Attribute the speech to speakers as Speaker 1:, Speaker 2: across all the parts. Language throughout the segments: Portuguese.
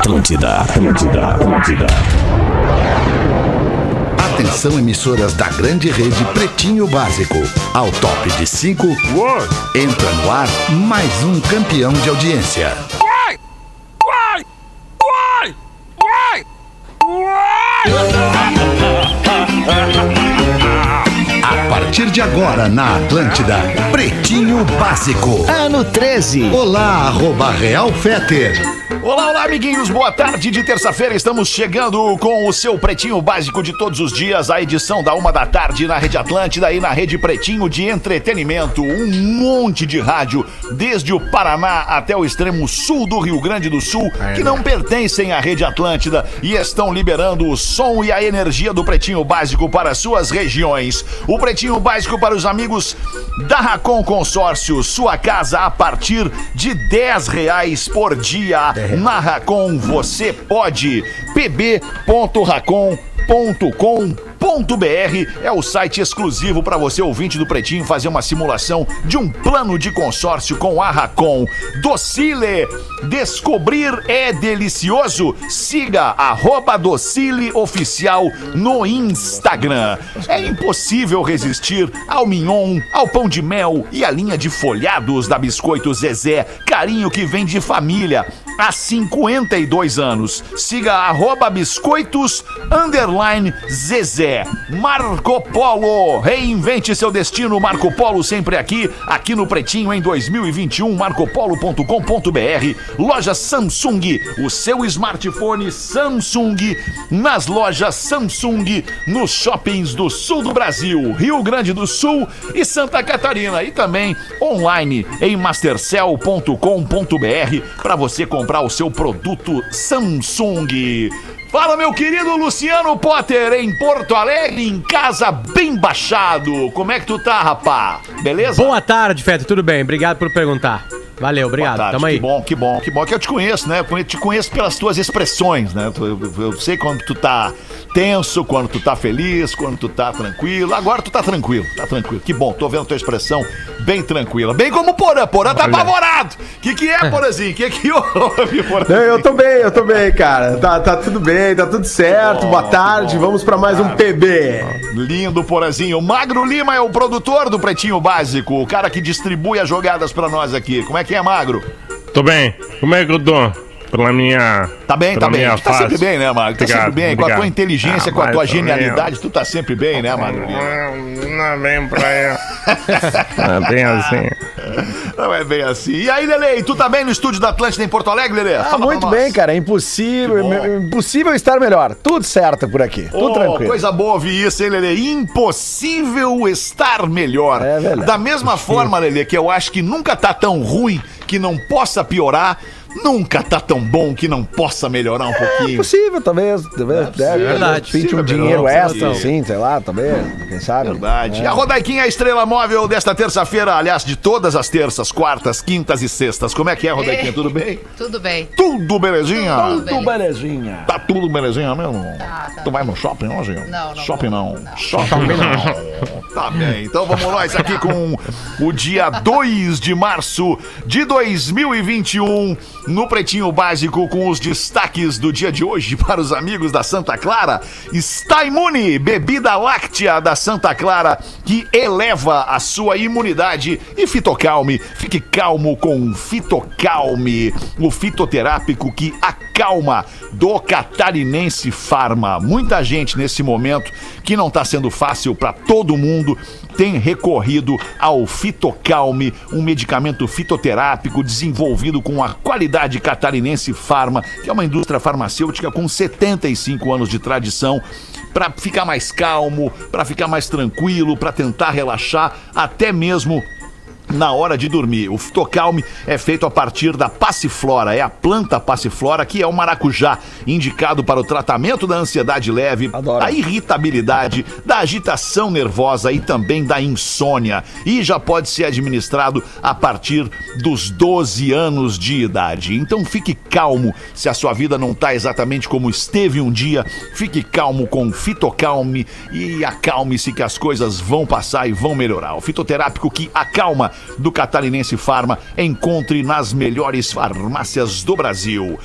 Speaker 1: Atlântida, Atlântida, Atlântida.
Speaker 2: Atenção emissoras da grande rede Pretinho Básico. Ao top de 5, entra no ar mais um campeão de audiência.
Speaker 3: Uai! Uai! Uai! Uai!
Speaker 2: A partir de agora na Atlântida, Pretinho Básico.
Speaker 4: Ano 13.
Speaker 2: Olá, arroba Real Feter.
Speaker 5: Olá, olá, amiguinhos. Boa tarde de terça-feira. Estamos chegando com o seu Pretinho Básico de todos os dias, a edição da uma da tarde na Rede Atlântida e na Rede Pretinho de Entretenimento. Um monte de rádio, desde o Paraná até o extremo sul do Rio Grande do Sul, que não pertencem à Rede Atlântida e estão liberando o som e a energia do Pretinho Básico para suas regiões. O Pretinho Básico para os amigos da Racon Consórcio, sua casa a partir de 10 reais por dia. Na Racon você pode. pb.racon.com.br é o site exclusivo para você, ouvinte do Pretinho, fazer uma simulação de um plano de consórcio com a Racon. Docile, descobrir é delicioso. Siga arroba Docile Oficial no Instagram. É impossível resistir ao mignon, ao pão de mel e à linha de folhados da Biscoito Zezé. Carinho que vem de família há 52 anos. Siga arroba biscoitos underline Zezé. Marco Polo, reinvente seu destino. Marco Polo sempre aqui, aqui no Pretinho em 2021. marcopolo.com.br. Loja Samsung, o seu smartphone Samsung nas lojas Samsung, nos shoppings do sul do Brasil, Rio Grande do Sul e Santa Catarina. E também online em mastercell.com.br para você comprar o seu produto Samsung. Fala, meu querido Luciano Potter, em Porto Alegre, em casa, bem baixado. Como é que tu tá, rapá? Beleza?
Speaker 6: Boa tarde, Feto, tudo bem? Obrigado por perguntar. Valeu, obrigado.
Speaker 5: Tarde,
Speaker 6: Tamo aí.
Speaker 5: Que bom, que bom, que bom que eu te conheço, né? Eu te conheço pelas tuas expressões, né? Tu- Eu, eu sei quando tu tá tenso, quando tu tá feliz, quando tu tá tranquilo. Agora tu tá tranquilo, tá tranquilo. Que bom, tô vendo tua expressão bem tranquila. Bem como o Porã, Porã tá apavorado. Que que é, Porãzinho? Que que houve, Porã?
Speaker 7: Não, eu tô bem, eu tô bem, cara. Tá, tá tudo bem, tá tudo certo. Boa tarde, vamos pra mais um PB.
Speaker 5: Lindo, Porazinho. Magro Lima é o produtor do Pretinho Básico, o cara que distribui as jogadas pra nós aqui. Como é que é, Magro?
Speaker 8: Tô bem. Como é que eu tô? Pela minha.
Speaker 5: Tá bem, tá bem. Tu tá
Speaker 8: fase.
Speaker 5: sempre bem, né, Magro? Tá
Speaker 8: Obrigado,
Speaker 5: sempre bem. Com a tua
Speaker 8: obrigado.
Speaker 5: inteligência,
Speaker 8: Ah,
Speaker 5: com a tua genialidade, tu tá sempre bem, né, Magro Lima?
Speaker 8: Não é bem pra eu. Não é bem assim.
Speaker 5: Não é bem assim. E aí, Lele, tu tá bem no estúdio da Atlântida em Porto Alegre, Lele?
Speaker 7: Ah, muito bem, cara. É impossível, impossível estar melhor. Tudo certo por aqui. Tudo
Speaker 5: Oh,
Speaker 7: tranquilo.
Speaker 5: Coisa boa ouvir isso, hein, Lelê? Impossível estar melhor.
Speaker 7: É verdade.
Speaker 5: Da mesma forma, Lelê, que eu acho que nunca tá tão ruim que não possa piorar, nunca tá tão bom que não possa melhorar um
Speaker 7: É
Speaker 5: pouquinho.
Speaker 7: possível, talvez. talvez
Speaker 5: possível,
Speaker 7: é,
Speaker 6: verdade.
Speaker 7: Pinte um dinheiro extra, assim, sei lá, talvez. Quem sabe?
Speaker 5: Verdade.
Speaker 7: É.
Speaker 5: E a Rodaiquinha é a estrela móvel desta terça-feira, aliás, de todas as terças, quartas, quintas e sextas. Como é que é, Rodaiquinha? Tudo bem?
Speaker 9: Tudo bem.
Speaker 5: Tudo belezinha?
Speaker 9: Tudo bem.
Speaker 7: belezinha.
Speaker 5: Tá tudo belezinha mesmo?
Speaker 9: Tá, tá.
Speaker 5: Tu vai no shopping hoje?
Speaker 9: Não, não
Speaker 5: Shopping não.
Speaker 9: Não.
Speaker 5: Shopping não. Tá bem, então vamos nós aqui com o dia 2 de março de 2021 no Pretinho Básico com os destaques do dia de hoje para os amigos da Santa Clara. Está imune, bebida láctea da Santa Clara que eleva a sua imunidade e Fitocalme. Fique calmo com Fitocalme, o fitoterápico que acalma do Catarinense Farma. Muita gente nesse momento que não está sendo fácil para todo mundo tem recorrido ao Fitocalme, um medicamento fitoterápico desenvolvido com a qualidade catarinense Farma, que é uma indústria farmacêutica com 75 anos de tradição para ficar mais calmo, para ficar mais tranquilo, para tentar relaxar, até mesmo na hora de dormir. O Fitocalme é feito a partir da passiflora, é a planta passiflora que é o maracujá, indicado para o tratamento da ansiedade leve,
Speaker 7: Adoro.
Speaker 5: da irritabilidade, da agitação nervosa e também da insônia. E já pode ser administrado a partir dos 12 anos de idade. Então fique calmo se a sua vida não está exatamente como esteve um dia. Fique calmo com o Fitocalme e acalme-se que as coisas vão passar e vão melhorar. O fitoterápico que acalma do Catarinense Farma encontre nas melhores farmácias do Brasil.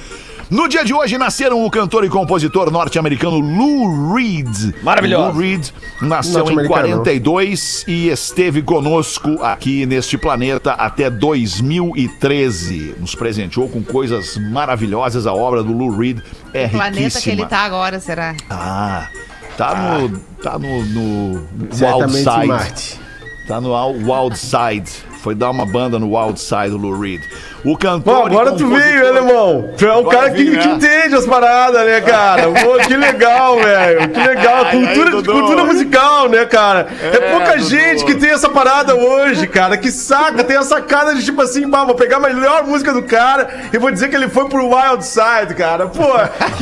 Speaker 5: No dia de hoje nasceram o cantor e compositor norte-americano Lou Reed.
Speaker 4: Maravilhoso.
Speaker 5: Lou Reed nasceu em
Speaker 7: Norte-americano.
Speaker 5: 42 e esteve conosco aqui neste planeta até 2013. Nos presenteou com coisas maravilhosas. A obra do Lou Reed é
Speaker 9: O planeta que
Speaker 5: riquíssima.
Speaker 9: ele tá agora, será?
Speaker 5: Ah, tá no. Tá no. no
Speaker 7: Certamente
Speaker 5: Side.
Speaker 7: Marte.
Speaker 5: Tá no Wild Side. Foi dar uma banda no Wild Side, o Lou Reed. O cantor.
Speaker 7: Pô, agora tu veio, né, irmão? Tu é o
Speaker 5: Agora
Speaker 7: cara que, que
Speaker 5: né?
Speaker 7: entende as paradas, né, cara? Pô, que legal, velho. Que legal.
Speaker 5: Ai, ai,
Speaker 7: Cultura, cultura musical, né, cara? É, pouca
Speaker 5: Dudu.
Speaker 7: gente que tem essa parada hoje, cara. Que saca, tem a sacada de tipo assim, bah, vou pegar a melhor música do cara e vou dizer que ele foi pro Wild Side, cara. Pô,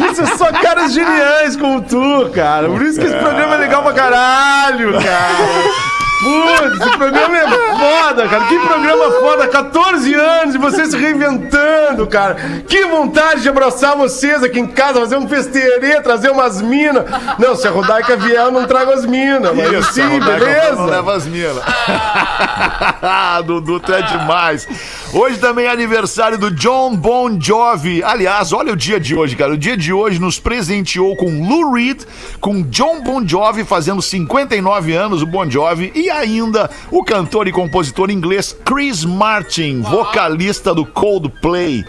Speaker 7: isso é só caras geniais como tu, cara. Por isso que esse programa é legal pra caralho, cara. Putz, esse programa é foda, cara. Que programa foda. 14 anos e você se reinventando, cara. Que vontade de abraçar vocês aqui em casa, fazer um festerê, trazer umas minas. Não, se a Rodaica vier, eu não trago as minas. Mas
Speaker 5: Isso,
Speaker 7: sim,
Speaker 5: a Rodaica Não
Speaker 7: beleza?
Speaker 5: leva as minas. Dudu, tu é demais. Hoje também é aniversário do John Bon Jovi. Aliás, olha o dia de hoje, cara. O dia de hoje nos presenteou com Lou Reed, com John Bon Jovi fazendo 59 anos, o Bon Jovi, e ainda o cantor e compositor inglês Chris Martin, vocalista do Coldplay.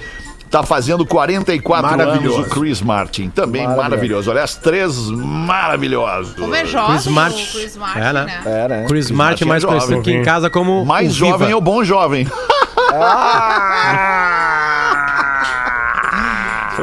Speaker 5: Tá fazendo 44 anos
Speaker 7: Maravilhoso.
Speaker 5: o Chris Martin. Também maravilhoso. Olha, as três maravilhosos.
Speaker 9: Como é jovem
Speaker 6: Chris Martin.
Speaker 9: o Chris Martin,
Speaker 6: É, né?
Speaker 9: né?
Speaker 4: É, né?
Speaker 6: Chris Martin,
Speaker 5: Martin
Speaker 6: mais
Speaker 5: é
Speaker 6: conhecido
Speaker 5: jovem.
Speaker 6: aqui em casa como
Speaker 5: Mais
Speaker 6: o
Speaker 5: jovem é o bom jovem.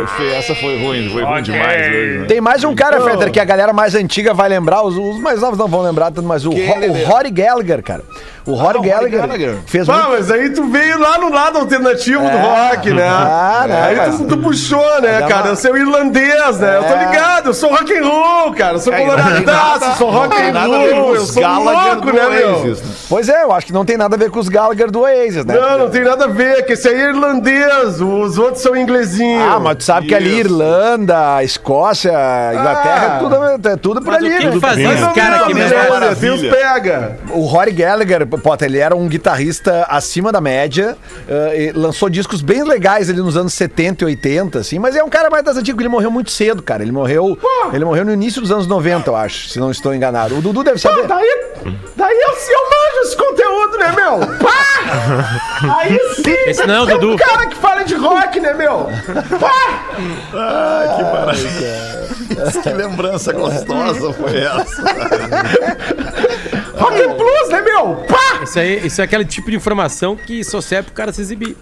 Speaker 5: Foi feio, essa foi ruim, foi ruim
Speaker 8: Ok.
Speaker 5: demais hoje. né?
Speaker 4: Tem mais um cara, Feder, que a galera mais antiga vai lembrar, os, os mais novos não vão lembrar tanto, mas o, Ro- o Rory Gallagher, cara. O Rory
Speaker 5: Rory
Speaker 4: Gallagher,
Speaker 5: Gallagher.
Speaker 4: fez
Speaker 7: Ah,
Speaker 4: muito...
Speaker 7: mas aí tu veio lá no lado alternativo do rock, né?
Speaker 4: Ah, né,
Speaker 7: Aí
Speaker 4: mas-
Speaker 7: tu, tu puxou, né,
Speaker 4: Dá
Speaker 7: cara?
Speaker 4: uma-
Speaker 7: Eu sou irlandês, né? Eu tô
Speaker 4: É.
Speaker 7: ligado, eu sou rock and roll, cara. Eu sou
Speaker 5: É,
Speaker 7: coloradaço, sou rock and roll, eu sou
Speaker 5: Gallagher
Speaker 7: louco, né, meu?
Speaker 5: Oasis?
Speaker 4: Pois é, eu acho que não tem nada a ver com os Gallagher do Oasis, né?
Speaker 7: Não, não tem nada a ver, que esse aí é irlandês, os outros são inglesinhos.
Speaker 4: Ah, mas tu sabe que ali
Speaker 5: Isso.
Speaker 4: Irlanda, Escócia, Inglaterra,
Speaker 7: Ah.
Speaker 4: é, tudo, é tudo por
Speaker 6: Mas
Speaker 4: ali.
Speaker 6: o que
Speaker 4: né?
Speaker 6: esse cara aqui mesmo?
Speaker 7: Tem os pega.
Speaker 4: O Rory Gallagher, Potter, ele era um guitarrista acima da média, e lançou discos bem legais ali nos anos 70 e 80, assim, mas é um cara mais das antigas, ele morreu muito cedo, cara. Ele morreu, ele morreu no início dos anos 90, eu acho, se não estou enganado. O Dudu deve saber.
Speaker 7: Daí, daí eu, eu manjo esse conteúdo, né, meu? Pá! Aí sim,
Speaker 6: Esse não é o Dudu.
Speaker 7: um cara que fala de rock, né, meu? Pá!
Speaker 5: Que lembrança gostosa foi essa?
Speaker 7: Rock and blues, né, meu? Pá!
Speaker 6: Isso aí, isso é aquele tipo de informação que só serve pro cara se exibir.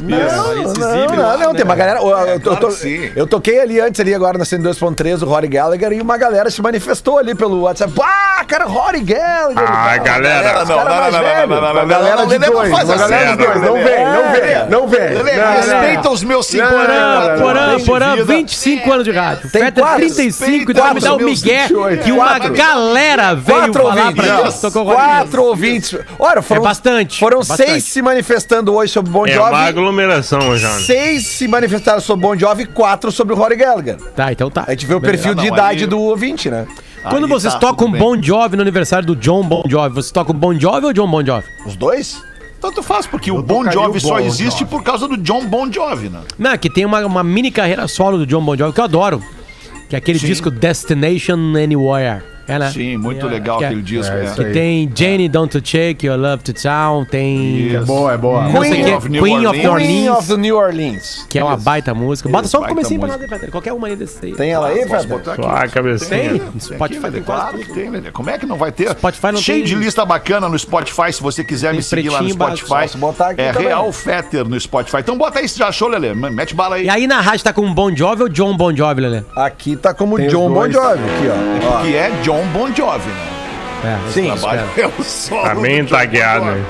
Speaker 4: Não, não, não, não,
Speaker 6: né?
Speaker 4: tem uma galera. Eu, eu,
Speaker 5: claro
Speaker 4: eu to-
Speaker 5: que sim.
Speaker 4: eu toquei ali antes, ali agora na 102.3, o Rory Gallagher, e uma galera se manifestou ali pelo WhatsApp. Ah, cara, Rory Gallagher.
Speaker 8: Ah, galera.
Speaker 5: Não, não, não, não, não,
Speaker 4: velho.
Speaker 5: não, não, não, não,
Speaker 7: galera
Speaker 5: não,
Speaker 7: de
Speaker 5: não
Speaker 7: dois,
Speaker 5: faz
Speaker 7: uma
Speaker 5: assim,
Speaker 7: galera de
Speaker 5: Lelê.
Speaker 7: dois. Não vem, não vem, não vem. Não, não,
Speaker 5: respeita os meus 50
Speaker 7: Não, não,
Speaker 5: anos.
Speaker 7: não,
Speaker 6: Porã, Porã,
Speaker 5: vida.
Speaker 6: 25 anos de rádio.
Speaker 4: Tem
Speaker 6: Feta
Speaker 4: quatro,
Speaker 6: 35 e vai me dar o
Speaker 7: meus
Speaker 6: que uma galera veio falar pra Rory
Speaker 4: Quatro ouvintes. Olha, foram,
Speaker 6: É bastante,
Speaker 4: Foram
Speaker 6: bastante.
Speaker 4: seis se manifestando hoje sobre o Bon
Speaker 8: É
Speaker 4: Jovi.
Speaker 8: Aglomeração, já.
Speaker 4: Seis se manifestaram sobre o Bon Jovi e quatro sobre o Rory Gallagher.
Speaker 6: Tá, então tá.
Speaker 4: A gente vê o perfil
Speaker 5: Ah, não,
Speaker 4: de
Speaker 5: aí-
Speaker 4: idade do ouvinte, né?
Speaker 6: Quando
Speaker 5: Aí
Speaker 6: vocês
Speaker 5: tá,
Speaker 6: tocam
Speaker 5: tudo bem.
Speaker 6: Bon Jovi no aniversário do John Bon Jovi, vocês tocam Bon Jovi ou John Bon Jovi?
Speaker 4: Os dois?
Speaker 5: Tanto faz, porque o Bon
Speaker 7: tocaria
Speaker 5: Jovi
Speaker 7: o
Speaker 5: só
Speaker 7: Bon
Speaker 5: existe
Speaker 7: Jovi.
Speaker 5: por causa do John Bon Jovi, né?
Speaker 6: Não, que tem uma, uma mini carreira solo do John Bon Jovi que eu adoro. Que é aquele disco Destination Anywhere. É, né?
Speaker 5: Sim, muito legal
Speaker 6: que é-
Speaker 5: aquele disco.
Speaker 7: é
Speaker 5: é.
Speaker 7: isso
Speaker 6: Que tem Jane Don't to Shake Your Love to Town, tem.
Speaker 5: Isso.
Speaker 7: Boa, é boa.
Speaker 5: Queen
Speaker 6: que,
Speaker 5: of New
Speaker 6: Queen of
Speaker 5: Orleans.
Speaker 6: New
Speaker 4: Queen
Speaker 6: Orleans,
Speaker 4: of the New Orleans.
Speaker 6: que é uma baita música. Bota só um comecinho pra nós. Qualquer uma aí desse aí.
Speaker 4: Tem ela aí,
Speaker 5: Posso
Speaker 4: Feta?
Speaker 5: botar aqui?
Speaker 8: Só a cabecinha.
Speaker 6: Tem.
Speaker 5: Tem
Speaker 6: Spotify tem
Speaker 5: claro
Speaker 6: tudo.
Speaker 5: que tem, Lelê. Como é que não vai ter?
Speaker 6: Spotify não
Speaker 5: Cheio
Speaker 6: tem-
Speaker 5: de lista bacana no Spotify, se você quiser
Speaker 6: Tem
Speaker 5: me seguir lá no Spotify.
Speaker 4: botar aqui
Speaker 5: é
Speaker 4: também.
Speaker 5: Real Fetter no Spotify. Então bota aí se já achou, Lelê. Mete bala aí.
Speaker 6: E aí na rádio tá com Bon Jovi ou John Bon Jovi, Lelê?
Speaker 4: Aqui tá como John Bon. Jovi, aqui, ó. ó.
Speaker 5: Que é John Bon Jovi, né?
Speaker 6: É,
Speaker 4: Sim,
Speaker 5: Trabalho é o solo
Speaker 8: Tá
Speaker 5: John
Speaker 8: tagueado,
Speaker 5: Bon Jovi.
Speaker 8: né?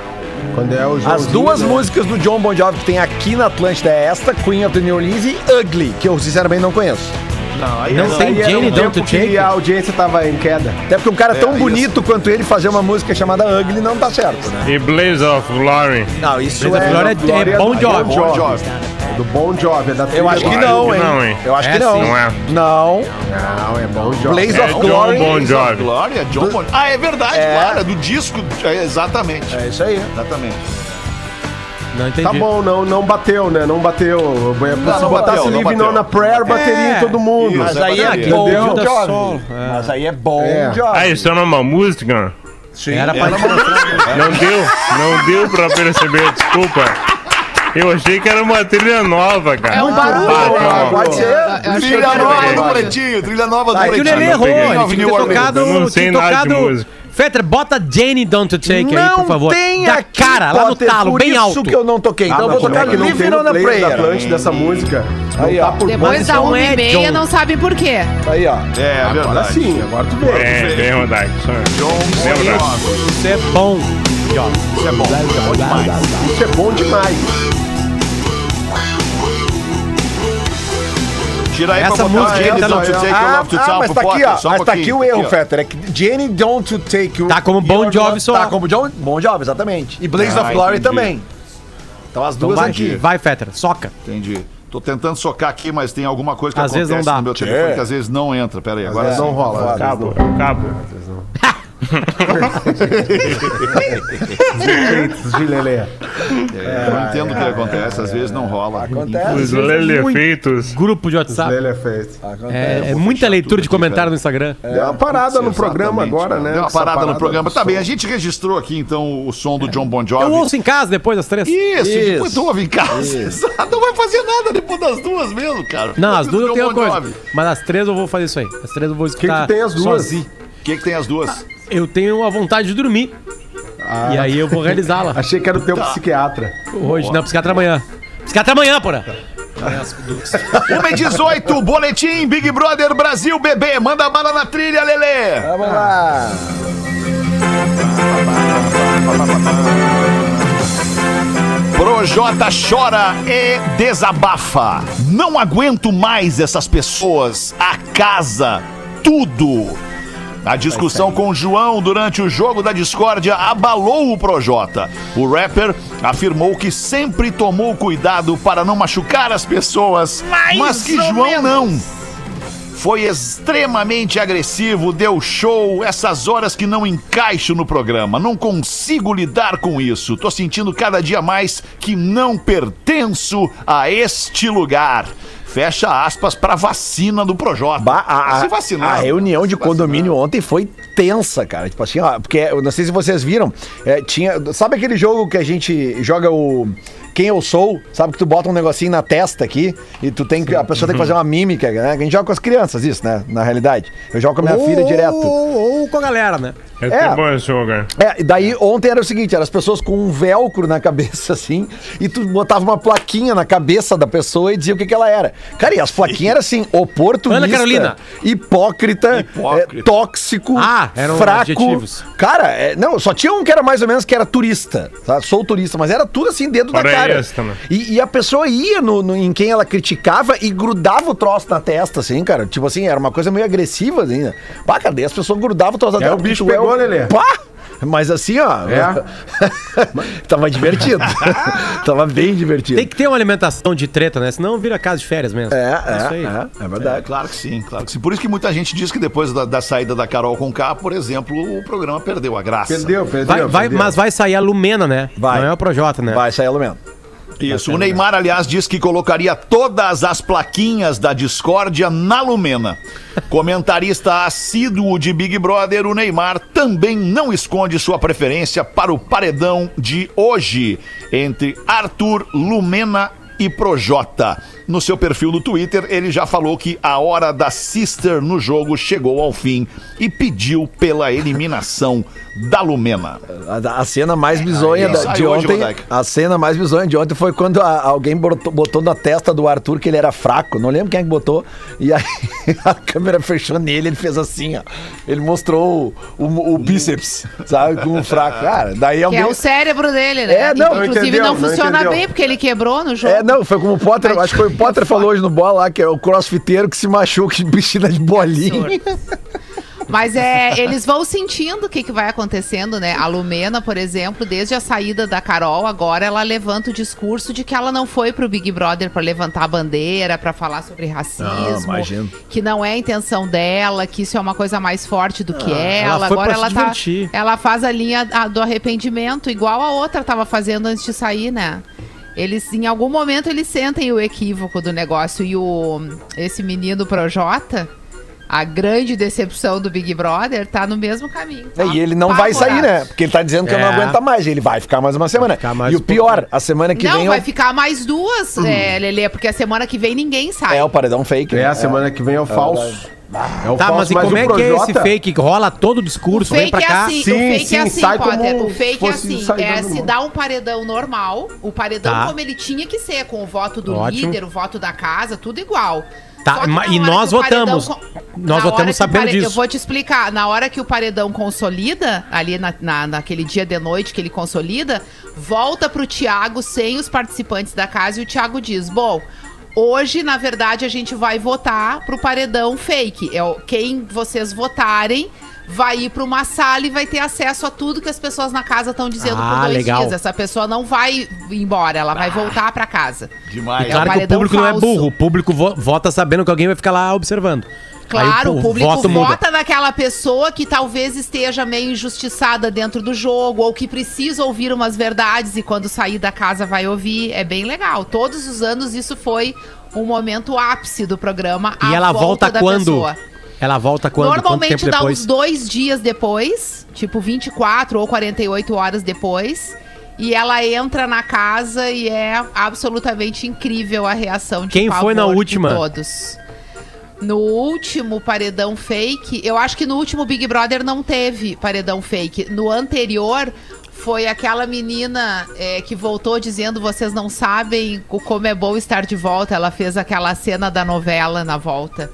Speaker 7: Quando é o
Speaker 4: As duas
Speaker 7: né?
Speaker 4: músicas do John Bon Jovi que tem aqui na Atlântida é esta, Queen of the New Orleans e Ugly, que eu sinceramente não conheço.
Speaker 5: Não, aí
Speaker 6: Não
Speaker 5: é-
Speaker 6: tem Jane
Speaker 7: um
Speaker 6: Don't
Speaker 7: que a audiência tava em queda.
Speaker 4: Até porque um cara tão
Speaker 5: isso.
Speaker 4: bonito quanto ele fazer uma música chamada Ugly não tá certo, né?
Speaker 8: E Blaze of Glory.
Speaker 4: Não, isso
Speaker 6: Blaze of Glory é- é Bon Jovi.
Speaker 5: Bon Jovi.
Speaker 7: Do Bon Jovi, é da
Speaker 4: Eu acho que não,
Speaker 8: que
Speaker 4: hein?
Speaker 8: não, hein?
Speaker 4: Eu acho que
Speaker 6: É,
Speaker 4: não.
Speaker 6: sim.
Speaker 8: Não é.
Speaker 4: Não.
Speaker 7: Não, é Bon Jovi.
Speaker 4: Blaze
Speaker 8: É
Speaker 4: of
Speaker 8: John
Speaker 4: Glory.
Speaker 8: Bon
Speaker 5: Blaze of
Speaker 8: Jovi.
Speaker 5: Glória, John Bon... Ah, é verdade,
Speaker 4: É.
Speaker 5: claro, é do disco. é, exatamente.
Speaker 4: É isso aí.
Speaker 5: Exatamente.
Speaker 6: Não entendi.
Speaker 7: Tá bom, não, não bateu, né? Não bateu. Se
Speaker 5: não
Speaker 7: botasse
Speaker 5: bateu, não
Speaker 7: Live
Speaker 5: bateu.
Speaker 7: on a Prayer, bateria
Speaker 6: É.
Speaker 7: em todo mundo.
Speaker 5: Isso,
Speaker 4: Mas
Speaker 5: é
Speaker 4: aí é
Speaker 6: Entendeu?
Speaker 4: Bon Jovi.
Speaker 6: é.
Speaker 4: Mas aí é bom
Speaker 7: É.
Speaker 4: Jovi.
Speaker 8: Ah, isso é uma música?
Speaker 6: Era pra
Speaker 8: Não deu, não deu pra perceber, desculpa. Eu achei que era uma trilha nova, cara.
Speaker 9: É um barulho,
Speaker 8: Ah,
Speaker 9: né?
Speaker 8: não.
Speaker 4: Pode ser.
Speaker 9: Eu
Speaker 5: Trilha nova do
Speaker 9: barulho.
Speaker 5: Pretinho, trilha nova do
Speaker 4: Aí
Speaker 6: que o. Lelê
Speaker 8: não
Speaker 6: errou, ele tinha tocado,
Speaker 8: Eu não sei nada de música.
Speaker 6: Fetter, bota Jane Don't To Take aí, por favor.
Speaker 4: tem
Speaker 6: Da cara, lá no talo,
Speaker 4: por
Speaker 6: bem
Speaker 4: isso
Speaker 6: alto.
Speaker 4: que eu não toquei. Então
Speaker 7: Ah,
Speaker 4: eu
Speaker 7: mas
Speaker 4: vou
Speaker 7: é
Speaker 4: tocar
Speaker 7: não tem no
Speaker 4: on a
Speaker 7: player da. Atlântida dessa música?
Speaker 4: Aí,
Speaker 7: não
Speaker 4: ó.
Speaker 7: tá por
Speaker 9: Depois da
Speaker 6: não
Speaker 9: uma
Speaker 6: é
Speaker 9: e meia, não sabem por quê.
Speaker 4: Aí, ó.
Speaker 5: É,
Speaker 7: Agora
Speaker 5: verdade.
Speaker 7: sim, agora tu vê.
Speaker 8: É, bem verdade. Isso é-
Speaker 5: John.
Speaker 6: Isso é bom.
Speaker 5: Isso é bom, isso é bom demais.
Speaker 7: Isso é bom demais.
Speaker 5: Tira aí
Speaker 6: Essa música aí, tá
Speaker 5: Don't You Take Your
Speaker 4: Ah,
Speaker 5: Love to
Speaker 4: ah,
Speaker 5: Town
Speaker 4: mas tá aqui, ó. Mas tá aqui o erro. Fetter. É que Jenny Don't to Take You.
Speaker 6: Tá como Bon
Speaker 4: Your
Speaker 6: Jovi só.
Speaker 4: Tá como John, Bon Jovi, exatamente. E Blaze
Speaker 5: Ah,
Speaker 4: of Glory
Speaker 5: entendi.
Speaker 4: também. Então as duas aqui.
Speaker 6: vai, Fetter, soca.
Speaker 5: Entendi. Tô tentando socar aqui, mas tem alguma coisa que
Speaker 6: Às vezes
Speaker 5: acontece
Speaker 6: não dá.
Speaker 5: no meu telefone que às vezes não entra. Pera aí, agora
Speaker 7: não rola.
Speaker 8: Cabo, cabo.
Speaker 7: Defeitos de Lelê.
Speaker 5: É, eu entendo o que acontece, às vezes não rola.
Speaker 4: Acontece.
Speaker 8: Os lelefeitos.
Speaker 6: Grupo de WhatsApp.
Speaker 7: Lelê é.
Speaker 6: É, é muita leitura de comentário no Instagram.
Speaker 7: Deu uma parada no programa agora, né?
Speaker 5: Deu uma parada no programa. Tá bem, a gente registrou aqui então o som do John Bon Jovi.
Speaker 6: Eu ouço em casa depois das três.
Speaker 5: Isso,
Speaker 4: Isso.
Speaker 5: depois tu ouve em casa. Não vai fazer nada depois das duas mesmo, cara.
Speaker 6: Não, as duas eu tenho coisa. Mas as três eu vou fazer isso aí. As três eu vou
Speaker 7: O que,
Speaker 6: escutar
Speaker 7: tem as duas?
Speaker 5: O que, que tem as duas?
Speaker 6: Eu tenho a vontade de dormir. E aí eu vou realizá-la.
Speaker 7: Achei que era o teu psiquiatra.
Speaker 6: Hoje, não, psiquiatra amanhã. Psiquiatra amanhã, porra.
Speaker 5: 1h18, boletim Big Brother Brasil, bebê. Manda bala na trilha, Lelê.
Speaker 4: Vamos lá.
Speaker 5: Projota chora e desabafa. Não aguento mais essas pessoas, a casa, tudo. A discussão com João durante o jogo da discórdia abalou o Projota. O rapper afirmou que sempre tomou cuidado para não machucar as pessoas, mas que João não. Foi extremamente agressivo, deu show, essas horas que não encaixo no programa. Não consigo lidar com isso. Tô sentindo cada dia mais que não pertenço a este lugar. Fecha aspas pra vacina do Projota.
Speaker 4: Ba- a,
Speaker 5: Se vacinar.
Speaker 4: a reunião de condomínio ontem foi tensa, cara. Tipo assim, ó, porque eu não sei se vocês viram, é, tinha, sabe aquele jogo que a gente joga o quem eu sou, sabe que tu bota um negocinho na testa aqui e tu tem que a pessoa tem que fazer uma mímica, né? A gente joga com as crianças isso, né? Na realidade. Eu jogo com a minha filha direto.
Speaker 6: Ou, ou com a galera, né?
Speaker 8: É,
Speaker 4: É.
Speaker 8: bom esse jogo, cara.
Speaker 4: É, e daí ontem era o seguinte, eram as pessoas com um velcro na cabeça, assim, e tu botava uma plaquinha na cabeça da pessoa e dizia o que, que ela era. Cara, e as plaquinhas eram assim, oportunista,
Speaker 6: Ana Carolina.
Speaker 5: Hipócrita.
Speaker 4: hipócrita, é, tóxico,
Speaker 6: Ah, eram
Speaker 4: fraco.
Speaker 6: adjetivos.
Speaker 4: Cara, é, não, só tinha um que era mais ou menos que era turista, tá? Sou turista, mas era tudo assim dentro da
Speaker 8: Fora
Speaker 4: cara. E, e a pessoa ia no, no- em quem ela criticava e grudava o troço na testa, assim, cara. Tipo assim, era uma coisa meio agressiva, assim, né? Pá, cara, daí as pessoas grudavam o troço na
Speaker 7: É,
Speaker 4: testa.
Speaker 7: o bicho pegou,
Speaker 4: o-
Speaker 7: Lelê.
Speaker 4: Pá! Mas assim, ó.
Speaker 7: É?
Speaker 4: Tava divertido. Tava bem divertido.
Speaker 6: Tem que ter uma alimentação de treta, né? Senão vira casa de férias mesmo.
Speaker 4: É,
Speaker 6: Isso aí.
Speaker 4: é, é, é
Speaker 5: É,
Speaker 4: verdade.
Speaker 5: claro que sim, claro que sim. Por isso que muita gente diz que depois da, da saída da Carol com K, por exemplo, o programa perdeu a graça.
Speaker 7: Perdeu, perdeu.
Speaker 6: Vai, vai,
Speaker 7: perdeu.
Speaker 6: mas vai sair a Lumena, né?
Speaker 4: Vai.
Speaker 6: Não é o Projota, né?
Speaker 4: Vai sair alimento.
Speaker 5: Isso. O Neymar, aliás, diz que colocaria todas as plaquinhas da discórdia na Lumena. Comentarista assíduo de Big Brother, o Neymar também não esconde sua preferência para o paredão de hoje entre Arthur, Lumena e Projota. No seu perfil no Twitter, ele já falou que a hora da Sister no jogo chegou ao fim e pediu pela eliminação da Lumena.
Speaker 4: A, a cena mais bizonha
Speaker 5: Aí,
Speaker 4: da-
Speaker 5: sai
Speaker 4: de
Speaker 5: hoje,
Speaker 4: ontem.
Speaker 5: Rodaica.
Speaker 4: A cena mais bizonha de ontem foi quando a- alguém botou, botou na testa do Arthur que ele era fraco. Não lembro quem é que botou. E aí a câmera fechou nele, ele fez assim, ó. Ele mostrou o, o- o bíceps, sabe? Com o fraco. Cara, daí
Speaker 9: Que
Speaker 4: alguém.
Speaker 9: é o cérebro dele, né?
Speaker 4: É, não,
Speaker 9: Inclusive
Speaker 7: entendeu,
Speaker 9: não
Speaker 7: não
Speaker 9: funciona
Speaker 7: entendeu.
Speaker 9: bem, porque ele quebrou no jogo.
Speaker 4: É, não, foi como o Potter, acho que foi Potter falou hoje no bola lá, que é o crossfiteiro que se machuca de piscina de bolinha.
Speaker 9: Mas é, eles vão sentindo o que, que vai acontecendo, né? A Lumena, por exemplo, desde a saída da Carol, agora ela levanta o discurso de que ela não foi pro Big Brother pra levantar a bandeira, pra falar sobre racismo,
Speaker 4: Ah, imagino.
Speaker 9: que não é a intenção dela, que isso é uma coisa mais forte do que ela.
Speaker 6: ela foi
Speaker 9: agora ela tá, ela faz a linha do arrependimento, igual a outra tava fazendo antes de sair, né? Eles, em algum momento, eles sentem o equívoco do negócio. E o esse menino Projota, a grande decepção do Big Brother, tá no mesmo caminho.
Speaker 4: É,
Speaker 9: tá
Speaker 4: e ele não vai sair, né? Porque ele tá dizendo que
Speaker 6: É.
Speaker 4: não aguenta mais. Ele vai ficar mais uma semana.
Speaker 6: mais
Speaker 4: e o pior, a semana que
Speaker 9: não,
Speaker 4: vem
Speaker 9: vai
Speaker 4: é o-
Speaker 9: ficar mais duas, é, Lelê, porque a semana que vem ninguém sai.
Speaker 4: é o paredão fake.
Speaker 7: É,
Speaker 4: né?
Speaker 7: a semana que vem é o falso. É o
Speaker 6: Tá,
Speaker 7: falso,
Speaker 6: mas e como
Speaker 7: o
Speaker 6: é que é esse fake? Rola todo o
Speaker 9: O
Speaker 6: discurso, vem
Speaker 9: fake
Speaker 6: pra
Speaker 9: é
Speaker 6: cá.
Speaker 9: assim,
Speaker 7: Sim,
Speaker 9: o fake
Speaker 7: sim,
Speaker 9: é assim,
Speaker 7: sai
Speaker 9: Potter.
Speaker 7: como
Speaker 9: O fake é assim, é se dá um paredão normal, o paredão
Speaker 6: Tá.
Speaker 9: como ele tinha que ser, com o voto do
Speaker 6: Ótimo.
Speaker 9: líder, o voto da casa, tudo igual.
Speaker 6: Tá, e nós
Speaker 9: paredão
Speaker 6: votamos.
Speaker 9: co-
Speaker 6: Nós votamos sabendo disso.
Speaker 9: Eu vou te explicar. Na hora que o paredão consolida, ali na, na- naquele dia de noite que ele consolida, volta pro Thiago sem os participantes da casa e o Thiago diz: Bom. Hoje, na verdade, a gente vai votar pro paredão fake. É quem vocês votarem vai ir para uma sala e vai ter acesso a tudo que as pessoas na casa estão dizendo
Speaker 6: Ah,
Speaker 9: por dois
Speaker 6: legal.
Speaker 9: dias. Essa pessoa não vai embora, ela vai voltar para casa.
Speaker 5: Demais.
Speaker 6: E claro que o público não é
Speaker 9: falso.
Speaker 6: burro. O público vo- vota sabendo que alguém vai ficar lá observando.
Speaker 9: Claro,
Speaker 6: Aí
Speaker 9: o público
Speaker 6: voto muda.
Speaker 9: vota naquela pessoa que talvez esteja meio injustiçada dentro do jogo, ou que precisa ouvir umas verdades e quando sair da casa vai ouvir. É bem legal. Todos os anos isso foi um momento ápice do programa.
Speaker 6: E
Speaker 9: a
Speaker 6: ela volta
Speaker 9: da
Speaker 6: quando?
Speaker 9: pessoa.
Speaker 6: Ela volta quando?
Speaker 9: Normalmente dá
Speaker 6: depois?
Speaker 9: uns dois dias depois, tipo 24 ou 48 horas depois. E ela entra na casa e é absolutamente incrível a reação de
Speaker 6: Quem foi na
Speaker 9: pavor de
Speaker 6: última?
Speaker 9: todos. No último paredão fake, eu acho que no último Big Brother não teve paredão fake. No anterior foi aquela menina é, que voltou dizendo vocês não sabem como é bom estar de volta. Ela fez aquela cena da novela na volta.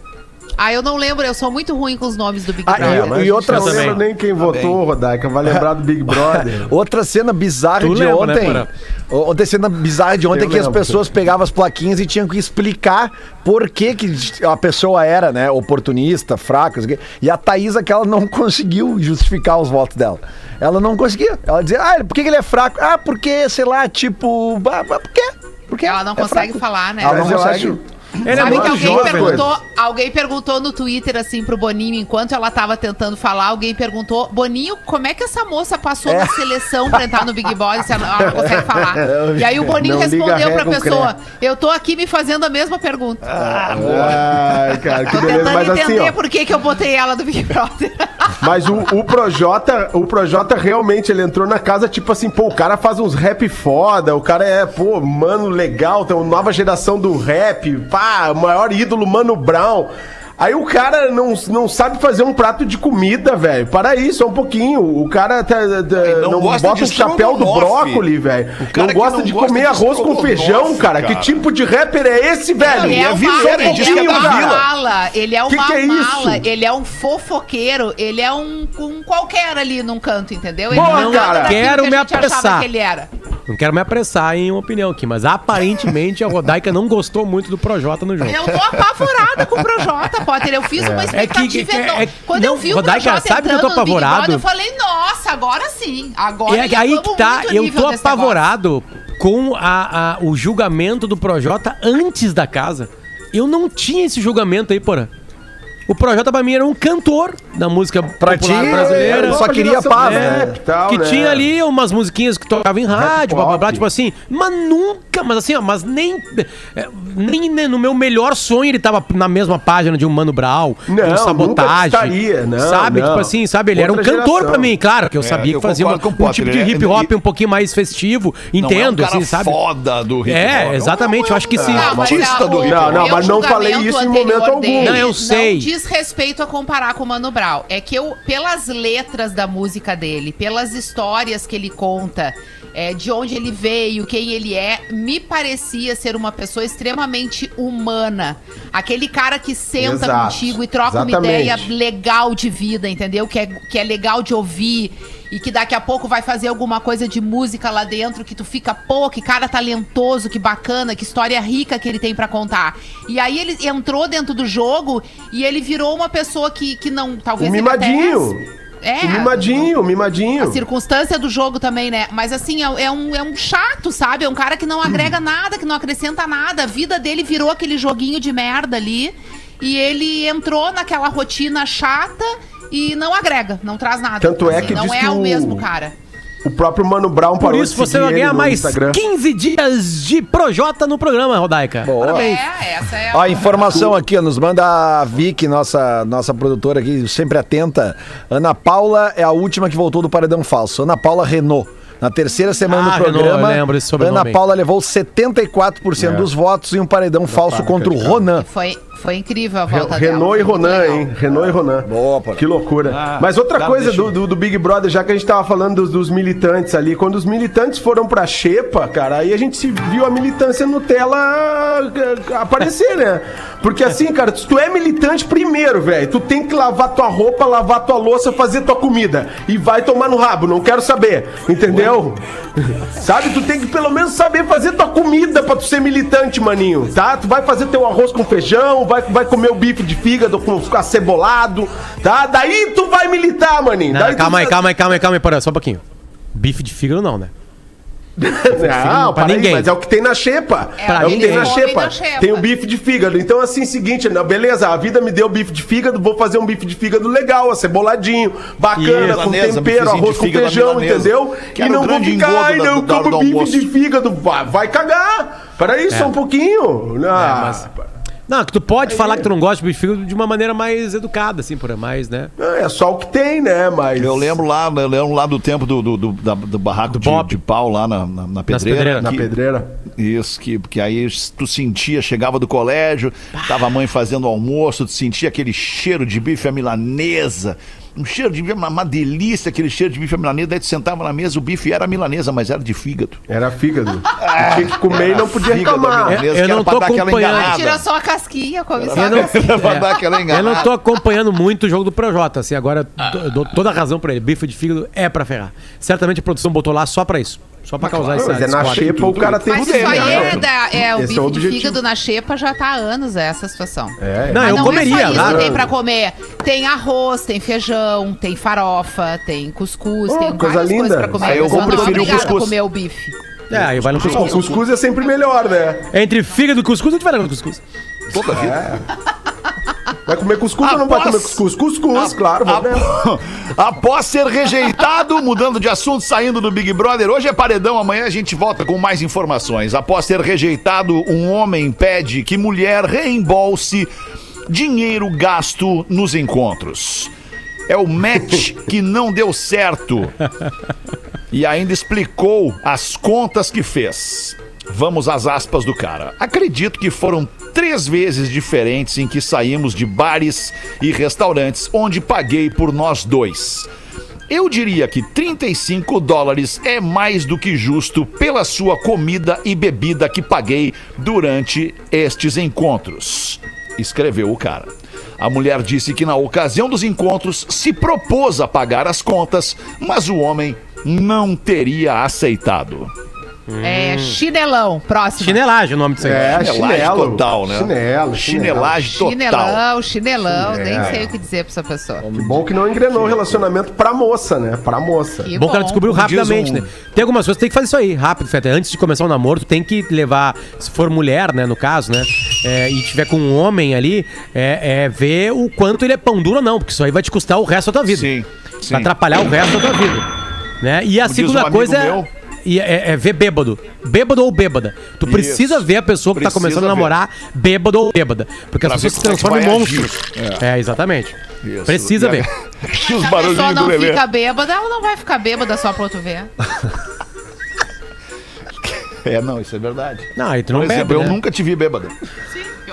Speaker 9: Ah, eu não lembro, eu sou muito ruim com os nomes do Big
Speaker 4: Ah,
Speaker 9: Brother.
Speaker 4: e-
Speaker 7: Mas
Speaker 4: e outra
Speaker 7: não
Speaker 6: também.
Speaker 7: lembra nem quem votou, Rodaica. Vai lembrar do Big Brother.
Speaker 4: Outra cena bizarra
Speaker 6: Tu
Speaker 4: de
Speaker 6: lembra, né,
Speaker 4: ontem.
Speaker 6: Porã?
Speaker 4: Outra cena bizarra de ontem
Speaker 7: Eu
Speaker 4: que as
Speaker 7: lembro.
Speaker 4: pessoas pegavam as plaquinhas e tinham que explicar por que, que a pessoa era, né, oportunista, fraca. E a Thaísa, que ela não conseguiu justificar os votos dela. Ela não conseguia. Ela dizia, ah, por que que ele é fraco? Ah, porque, sei lá, tipo. ah, por quê? Por quê?
Speaker 9: Ela não
Speaker 4: É
Speaker 9: consegue
Speaker 4: fraco.
Speaker 9: falar, né?
Speaker 4: Ela não
Speaker 7: Mas eu
Speaker 4: consegue.
Speaker 6: Ele é
Speaker 9: Sabe
Speaker 6: muito
Speaker 9: que alguém
Speaker 7: jovem.
Speaker 9: perguntou, alguém perguntou no Twitter assim pro Boninho, enquanto ela tava tentando falar, alguém perguntou, Boninho, como é que essa moça passou
Speaker 7: É.
Speaker 9: na seleção pra entrar no Big Brother se ela ela consegue falar? E aí o Boninho respondeu pra pessoa, eu tô aqui me fazendo a mesma pergunta.
Speaker 7: Ai, cara, que
Speaker 9: tô
Speaker 7: beleza.
Speaker 9: tentando
Speaker 7: Mas
Speaker 9: entender
Speaker 7: assim,
Speaker 9: por que, que eu botei ela do Big Brother.
Speaker 7: Mas o, o Projota, o Projota realmente, ele entrou na casa, tipo assim, pô, o cara faz uns rap foda, o cara é, pô, mano, legal, tem uma nova geração do rap, pá, o maior ídolo, Mano Brown. Aí o cara não, não sabe fazer um prato de comida, velho. Para aí, só um pouquinho. O cara tá- tá-
Speaker 5: não
Speaker 7: não,
Speaker 5: gosta
Speaker 7: bota o chapéu do brócoli, velho. Não
Speaker 5: que
Speaker 7: gosta
Speaker 5: não
Speaker 7: de
Speaker 5: gosta
Speaker 7: comer
Speaker 5: de
Speaker 7: arroz com feijão, cara.
Speaker 5: cara.
Speaker 7: Que tipo de rapper é esse, velho?
Speaker 9: Ele é,
Speaker 5: é
Speaker 9: uma,
Speaker 5: ele que é
Speaker 9: ele
Speaker 5: da
Speaker 9: é uma mala, ele é
Speaker 7: Que
Speaker 9: uma
Speaker 7: que é
Speaker 9: mala,
Speaker 7: isso?
Speaker 9: ele é um fofoqueiro, ele é um, um qualquer ali num canto, entendeu? Ele
Speaker 7: Boa,
Speaker 9: não é nada
Speaker 7: cara.
Speaker 6: Quero
Speaker 9: que
Speaker 6: me apressar.
Speaker 9: que ele era.
Speaker 6: Não quero me apressar em uma opinião aqui, mas aparentemente a Rodaica não gostou muito do Projota no jogo.
Speaker 9: Eu tô apavorada com o Projota, Potter. Eu fiz uma
Speaker 6: É que-
Speaker 9: expectativa
Speaker 6: que- é- é-
Speaker 9: Quando
Speaker 6: não,
Speaker 9: eu vi o
Speaker 6: Rodaica,
Speaker 9: Projota
Speaker 6: sabe que eu tô
Speaker 9: entrando no Big
Speaker 6: apavorado?
Speaker 9: Brother, eu falei, nossa, agora sim. Agora
Speaker 6: E é aí que tá, eu tô
Speaker 9: desse negócio.
Speaker 6: apavorado com a, a- o julgamento do Projota antes da casa. Eu não tinha esse julgamento aí, porra. O Projota pra mim era um cantor da música
Speaker 4: Pra
Speaker 6: popular
Speaker 4: ti,
Speaker 6: brasileira.
Speaker 4: eu só queria paz,
Speaker 6: É,
Speaker 4: né?
Speaker 7: Tal,
Speaker 6: que
Speaker 7: né?
Speaker 6: tinha ali umas musiquinhas que tocavam em rádio, blá, blá, blá, tipo assim, mas nunca, mas assim, ó, mas nem, é, nem né, no meu melhor sonho ele tava na mesma página de um Mano Brown, de
Speaker 7: Não,
Speaker 6: um
Speaker 7: nunca
Speaker 6: sabotagem,
Speaker 7: estaria, não,
Speaker 6: sabe,
Speaker 7: não.
Speaker 6: tipo assim, sabe, ele era um cantor
Speaker 7: geração.
Speaker 6: pra mim, claro, que eu sabia
Speaker 5: eu
Speaker 6: que fazia uma-
Speaker 5: o
Speaker 6: um tipo de
Speaker 5: Potter,
Speaker 6: hip hop um pouquinho mais festivo, entendo,
Speaker 5: não é um cara
Speaker 6: assim, sabe?
Speaker 5: foda do hip
Speaker 6: É,
Speaker 5: hop.
Speaker 6: exatamente, eu acho que sim.
Speaker 9: Não,
Speaker 5: artista do hip
Speaker 7: Não,
Speaker 9: o
Speaker 7: não,
Speaker 9: meu
Speaker 7: mas não falei isso em momento algum.
Speaker 6: Não, eu sei.
Speaker 9: Diz respeito a comparar com o Mano Brown. É que eu, pelas letras da música dele, pelas histórias que ele conta, é, de onde ele veio, quem ele é, me parecia ser uma pessoa extremamente humana. Aquele cara que senta
Speaker 7: Exato.
Speaker 9: contigo e troca uma
Speaker 7: Exatamente.
Speaker 9: ideia legal de vida, entendeu? Que é, que é legal de ouvir. E que daqui a pouco vai fazer alguma coisa de música lá dentro que tu fica, pô, que cara talentoso, que bacana, que história rica que ele tem pra contar. E aí ele entrou dentro do jogo e ele virou uma pessoa que, que não, talvez
Speaker 7: mimadinho.
Speaker 9: até- É.
Speaker 7: O mimadinho, mimadinho.
Speaker 9: A circunstância do jogo também, né? Mas assim, é, é um, é um chato, sabe? É um cara que não agrega nada, que não acrescenta nada. A vida dele virou aquele joguinho de merda ali. E ele entrou naquela rotina chata e não agrega, não traz nada.
Speaker 7: Tanto é que
Speaker 9: não
Speaker 7: diz
Speaker 9: é
Speaker 7: que
Speaker 9: o
Speaker 7: o-
Speaker 9: mesmo cara.
Speaker 7: O próprio Mano Brown
Speaker 6: Por
Speaker 7: parou
Speaker 6: isso
Speaker 7: de
Speaker 6: você vai ganhar mais
Speaker 7: Instagram.
Speaker 6: 15 dias de Projota no programa, Rodaica. Parabéns.
Speaker 9: É, essa é
Speaker 4: Ó, a informação aqui, ó, nos manda a Vicky, nossa, nossa produtora aqui, sempre atenta. Ana Paula é a última que voltou do Paredão Falso. Ana Paula Renault. Na terceira semana
Speaker 6: Ah,
Speaker 4: do
Speaker 6: Renault,
Speaker 4: programa,
Speaker 6: eu lembro
Speaker 4: Ana. Paula levou 74% dos votos em um paredão falso contra o. Ronan.
Speaker 9: Foi, foi incrível a
Speaker 7: Re-
Speaker 9: volta
Speaker 7: Renault e
Speaker 9: dela.
Speaker 7: Ronan,
Speaker 9: Muito legal.
Speaker 7: hein? Renault e Ronan.
Speaker 4: Boa, pô.
Speaker 7: Que loucura.
Speaker 5: Ah,
Speaker 7: Mas outra coisa do, do, do Big Brother, já que a gente tava falando dos, dos militantes ali, quando os militantes foram pra Xepa, cara, aí a gente se viu a militância Nutella eh, aparecer, né? Porque assim, cara, se tu é militante primeiro, velho, tu tem que lavar tua roupa, lavar tua louça, fazer tua comida. E vai tomar no rabo, não quero saber. Entendeu? Sabe? Tu tem que pelo menos saber fazer tua comida pra tu ser militante, maninho, tá? Tu vai fazer teu arroz com feijão, vai, vai comer o bife de fígado com, acebolado, tá? Daí tu vai militar, maninho.
Speaker 6: Não,
Speaker 7: Daí tu
Speaker 6: calma aí, calma aí, calma aí, calma aí, para, só um pouquinho. Bife de fígado não, né?
Speaker 7: Não,
Speaker 6: pra
Speaker 7: para
Speaker 6: ninguém.
Speaker 7: mas é o que tem na xepa.
Speaker 9: É,
Speaker 7: É, o que tem na xepa.
Speaker 9: na xepa.
Speaker 7: Tem o bife de fígado. Então, assim, seguinte, não, beleza, a vida me deu bife de fígado, vou fazer um bife de fígado legal, aceboladinho, bacana,
Speaker 5: Isso,
Speaker 7: com
Speaker 5: milanesa,
Speaker 7: tempero, arroz com feijão, entendeu?
Speaker 5: Que
Speaker 7: E não vou ficar, ai, não, como
Speaker 5: do
Speaker 7: bife
Speaker 5: almoço."
Speaker 7: de fígado. Vai, vai cagar. Para isso,
Speaker 6: É.
Speaker 7: só um pouquinho. Ah,
Speaker 6: mas- Não, que tu pode falar que tu não gosta de bife de fígado de uma maneira mais educada, assim, por mais, né?
Speaker 7: É só o que tem, né? Mas.
Speaker 5: Eu lembro lá, eu lembro lá do tempo do, do, do, da- do barraco de,
Speaker 6: Bob.
Speaker 5: de pau lá na, na, na pedreira.
Speaker 6: pedreiras.
Speaker 7: Na pedreira.
Speaker 5: Isso, que, que aí tu sentia, chegava do colégio, tava a mãe fazendo almoço, tu sentia aquele cheiro de bife à milanesa. Um cheiro de bife, uma, uma delícia aquele cheiro de bife milanesa. Daí tu sentava na mesa, o bife era milanesa, mas era de fígado.
Speaker 7: Era fígado. Tu tinha que comer e não podia reclamar.
Speaker 5: milanesa,
Speaker 6: Eu- eu
Speaker 5: que era
Speaker 6: não
Speaker 5: pra
Speaker 6: tô
Speaker 5: dar aquela
Speaker 6: acompanhando.
Speaker 5: enganada.
Speaker 9: Tira só a casquinha, come só
Speaker 6: Eu
Speaker 9: a casquinha.
Speaker 5: Pra dar aquela
Speaker 6: eu não
Speaker 5: enganada.
Speaker 6: tô acompanhando muito o jogo do Projota, assim, agora eu dou toda a razão pra ele. Bife de fígado é pra ferrar. Certamente a produção botou lá só pra isso. Só pra causar essa
Speaker 7: Mas é na xepa, o cara tem
Speaker 9: Mas isso aí
Speaker 7: ter,
Speaker 9: é,
Speaker 7: né?
Speaker 9: da, é o
Speaker 7: Esse é o
Speaker 9: bife de fígado na xepa já tá há anos essa situação.
Speaker 7: É.
Speaker 6: Não,
Speaker 9: Mas
Speaker 6: eu
Speaker 9: não
Speaker 6: comeria.
Speaker 9: é só isso
Speaker 6: né?
Speaker 9: que tem pra comer. Tem arroz, tem feijão, tem farofa, tem cuscuz,
Speaker 7: Oh,
Speaker 9: tem
Speaker 7: coisa
Speaker 9: várias
Speaker 7: linda.
Speaker 9: coisas pra comer.
Speaker 5: Aí eu
Speaker 9: A
Speaker 5: vou
Speaker 9: pessoa não é
Speaker 5: preferir o
Speaker 9: obrigada a
Speaker 5: cuscuz.
Speaker 9: comer o bife.
Speaker 6: É, aí vai no
Speaker 7: O
Speaker 6: cuscuz.
Speaker 7: cuscuz é sempre melhor, né?
Speaker 6: Entre fígado e cuscuz, a gente vai no cuscuz.
Speaker 5: Toda vida.
Speaker 7: Vai comer cuscuz ou não vai
Speaker 5: Após-
Speaker 7: comer cuscuz? Cuscuz, claro. vou ver.
Speaker 5: Após ser rejeitado, mudando de assunto, saindo do Big Brother, hoje é paredão, amanhã a gente volta com mais informações. Após ser rejeitado, um homem pede que mulher reembolse dinheiro gasto nos encontros. É o match que não deu certo. E ainda explicou as contas que fez. Vamos às aspas do cara. Acredito que foram três vezes diferentes em que saímos de bares e restaurantes onde paguei por nós dois. Eu diria que 35 dólares é mais do que justo pela sua comida e bebida que paguei durante estes encontros. Escreveu o cara. A mulher disse que na ocasião dos encontros se propôs a pagar as contas, mas o homem não teria aceitado.
Speaker 9: É chinelão, próximo.
Speaker 6: Chinelagem o nome disso aí.
Speaker 7: É,
Speaker 5: Chinelagem
Speaker 7: chinelo.
Speaker 5: total, né?
Speaker 7: Chinelo,
Speaker 5: Chinelagem total.
Speaker 9: Chinelão, chinelão, nem
Speaker 7: É.
Speaker 9: sei o que dizer pra essa pessoa.
Speaker 7: Que bom que não engrenou o relacionamento pra moça, né? Pra moça.
Speaker 9: Que
Speaker 6: Bom que ela descobriu rapidamente,
Speaker 5: um-
Speaker 6: né? Tem algumas coisas que tem que fazer isso aí, rápido, Feta. Antes de começar o namoro, tu tem que levar, se for mulher, né, no caso, né? é, e tiver com um homem ali, é, é ver o quanto ele é pão duro ou não, porque isso aí vai te custar o resto da tua vida.
Speaker 5: Sim, sim.
Speaker 6: Vai atrapalhar o resto da tua vida. Né? E a
Speaker 5: Como diz um
Speaker 6: segunda
Speaker 5: amigo
Speaker 6: coisa é,
Speaker 5: meu-
Speaker 6: e é, é ver bêbado. Bêbado ou bêbada. Tu
Speaker 5: Isso.
Speaker 6: precisa ver a pessoa que tá
Speaker 5: Precisa
Speaker 6: começando a
Speaker 5: ver.
Speaker 6: namorar bêbado ou bêbada. Porque
Speaker 5: Pra
Speaker 6: as pessoas se
Speaker 5: ver é
Speaker 6: transformam em monstros. É. exatamente.
Speaker 5: Isso.
Speaker 6: Precisa
Speaker 5: É.
Speaker 6: ver.
Speaker 5: E os
Speaker 9: Se a pessoa
Speaker 5: barulhinhos do
Speaker 9: não
Speaker 5: bebê.
Speaker 9: fica bêbada, ela não vai ficar bêbada só pra outro ver.
Speaker 5: É, não, isso é verdade.
Speaker 6: Não, aí tu não
Speaker 5: Por exemplo,
Speaker 6: bebe,
Speaker 5: eu
Speaker 6: né?
Speaker 5: nunca te vi bêbada.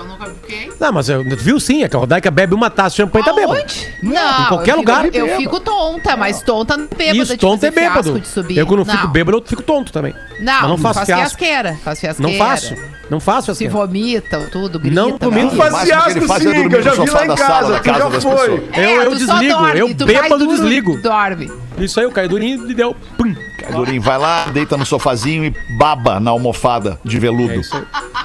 Speaker 9: Nunca fiquei.
Speaker 6: Não, mas eu, tu viu sim, é que a Rodaica bebe uma taça de champanhe e tá bêbado.
Speaker 9: Não,
Speaker 6: Em qualquer
Speaker 9: eu fico-
Speaker 6: lugar.
Speaker 9: Eu fico tonta, mas tonta não é bêbada
Speaker 6: Isso,
Speaker 9: de
Speaker 6: tonto é bêbado. Eu quando fico
Speaker 9: Não.
Speaker 6: bêbado, eu fico tonto também.
Speaker 9: Não,
Speaker 6: Mas não faço
Speaker 9: faz
Speaker 6: fiasco.
Speaker 9: fiasqueira. Faz fiasqueira.
Speaker 6: Não faço. Não faço
Speaker 9: Se
Speaker 6: assim.
Speaker 9: vomita, tudo, grita.
Speaker 6: Não, comigo
Speaker 7: faz fiasco
Speaker 5: faz é
Speaker 7: sim, que eu já vi lá em casa.
Speaker 5: da
Speaker 7: Tu já foi.
Speaker 6: Eu- desligo, eu bêbado desligo.
Speaker 9: Dorme.
Speaker 6: Isso aí, eu caí durinho e deu. Pum.
Speaker 5: Durinho, vai lá, deita no sofazinho e baba na almofada de veludo.
Speaker 6: É isso.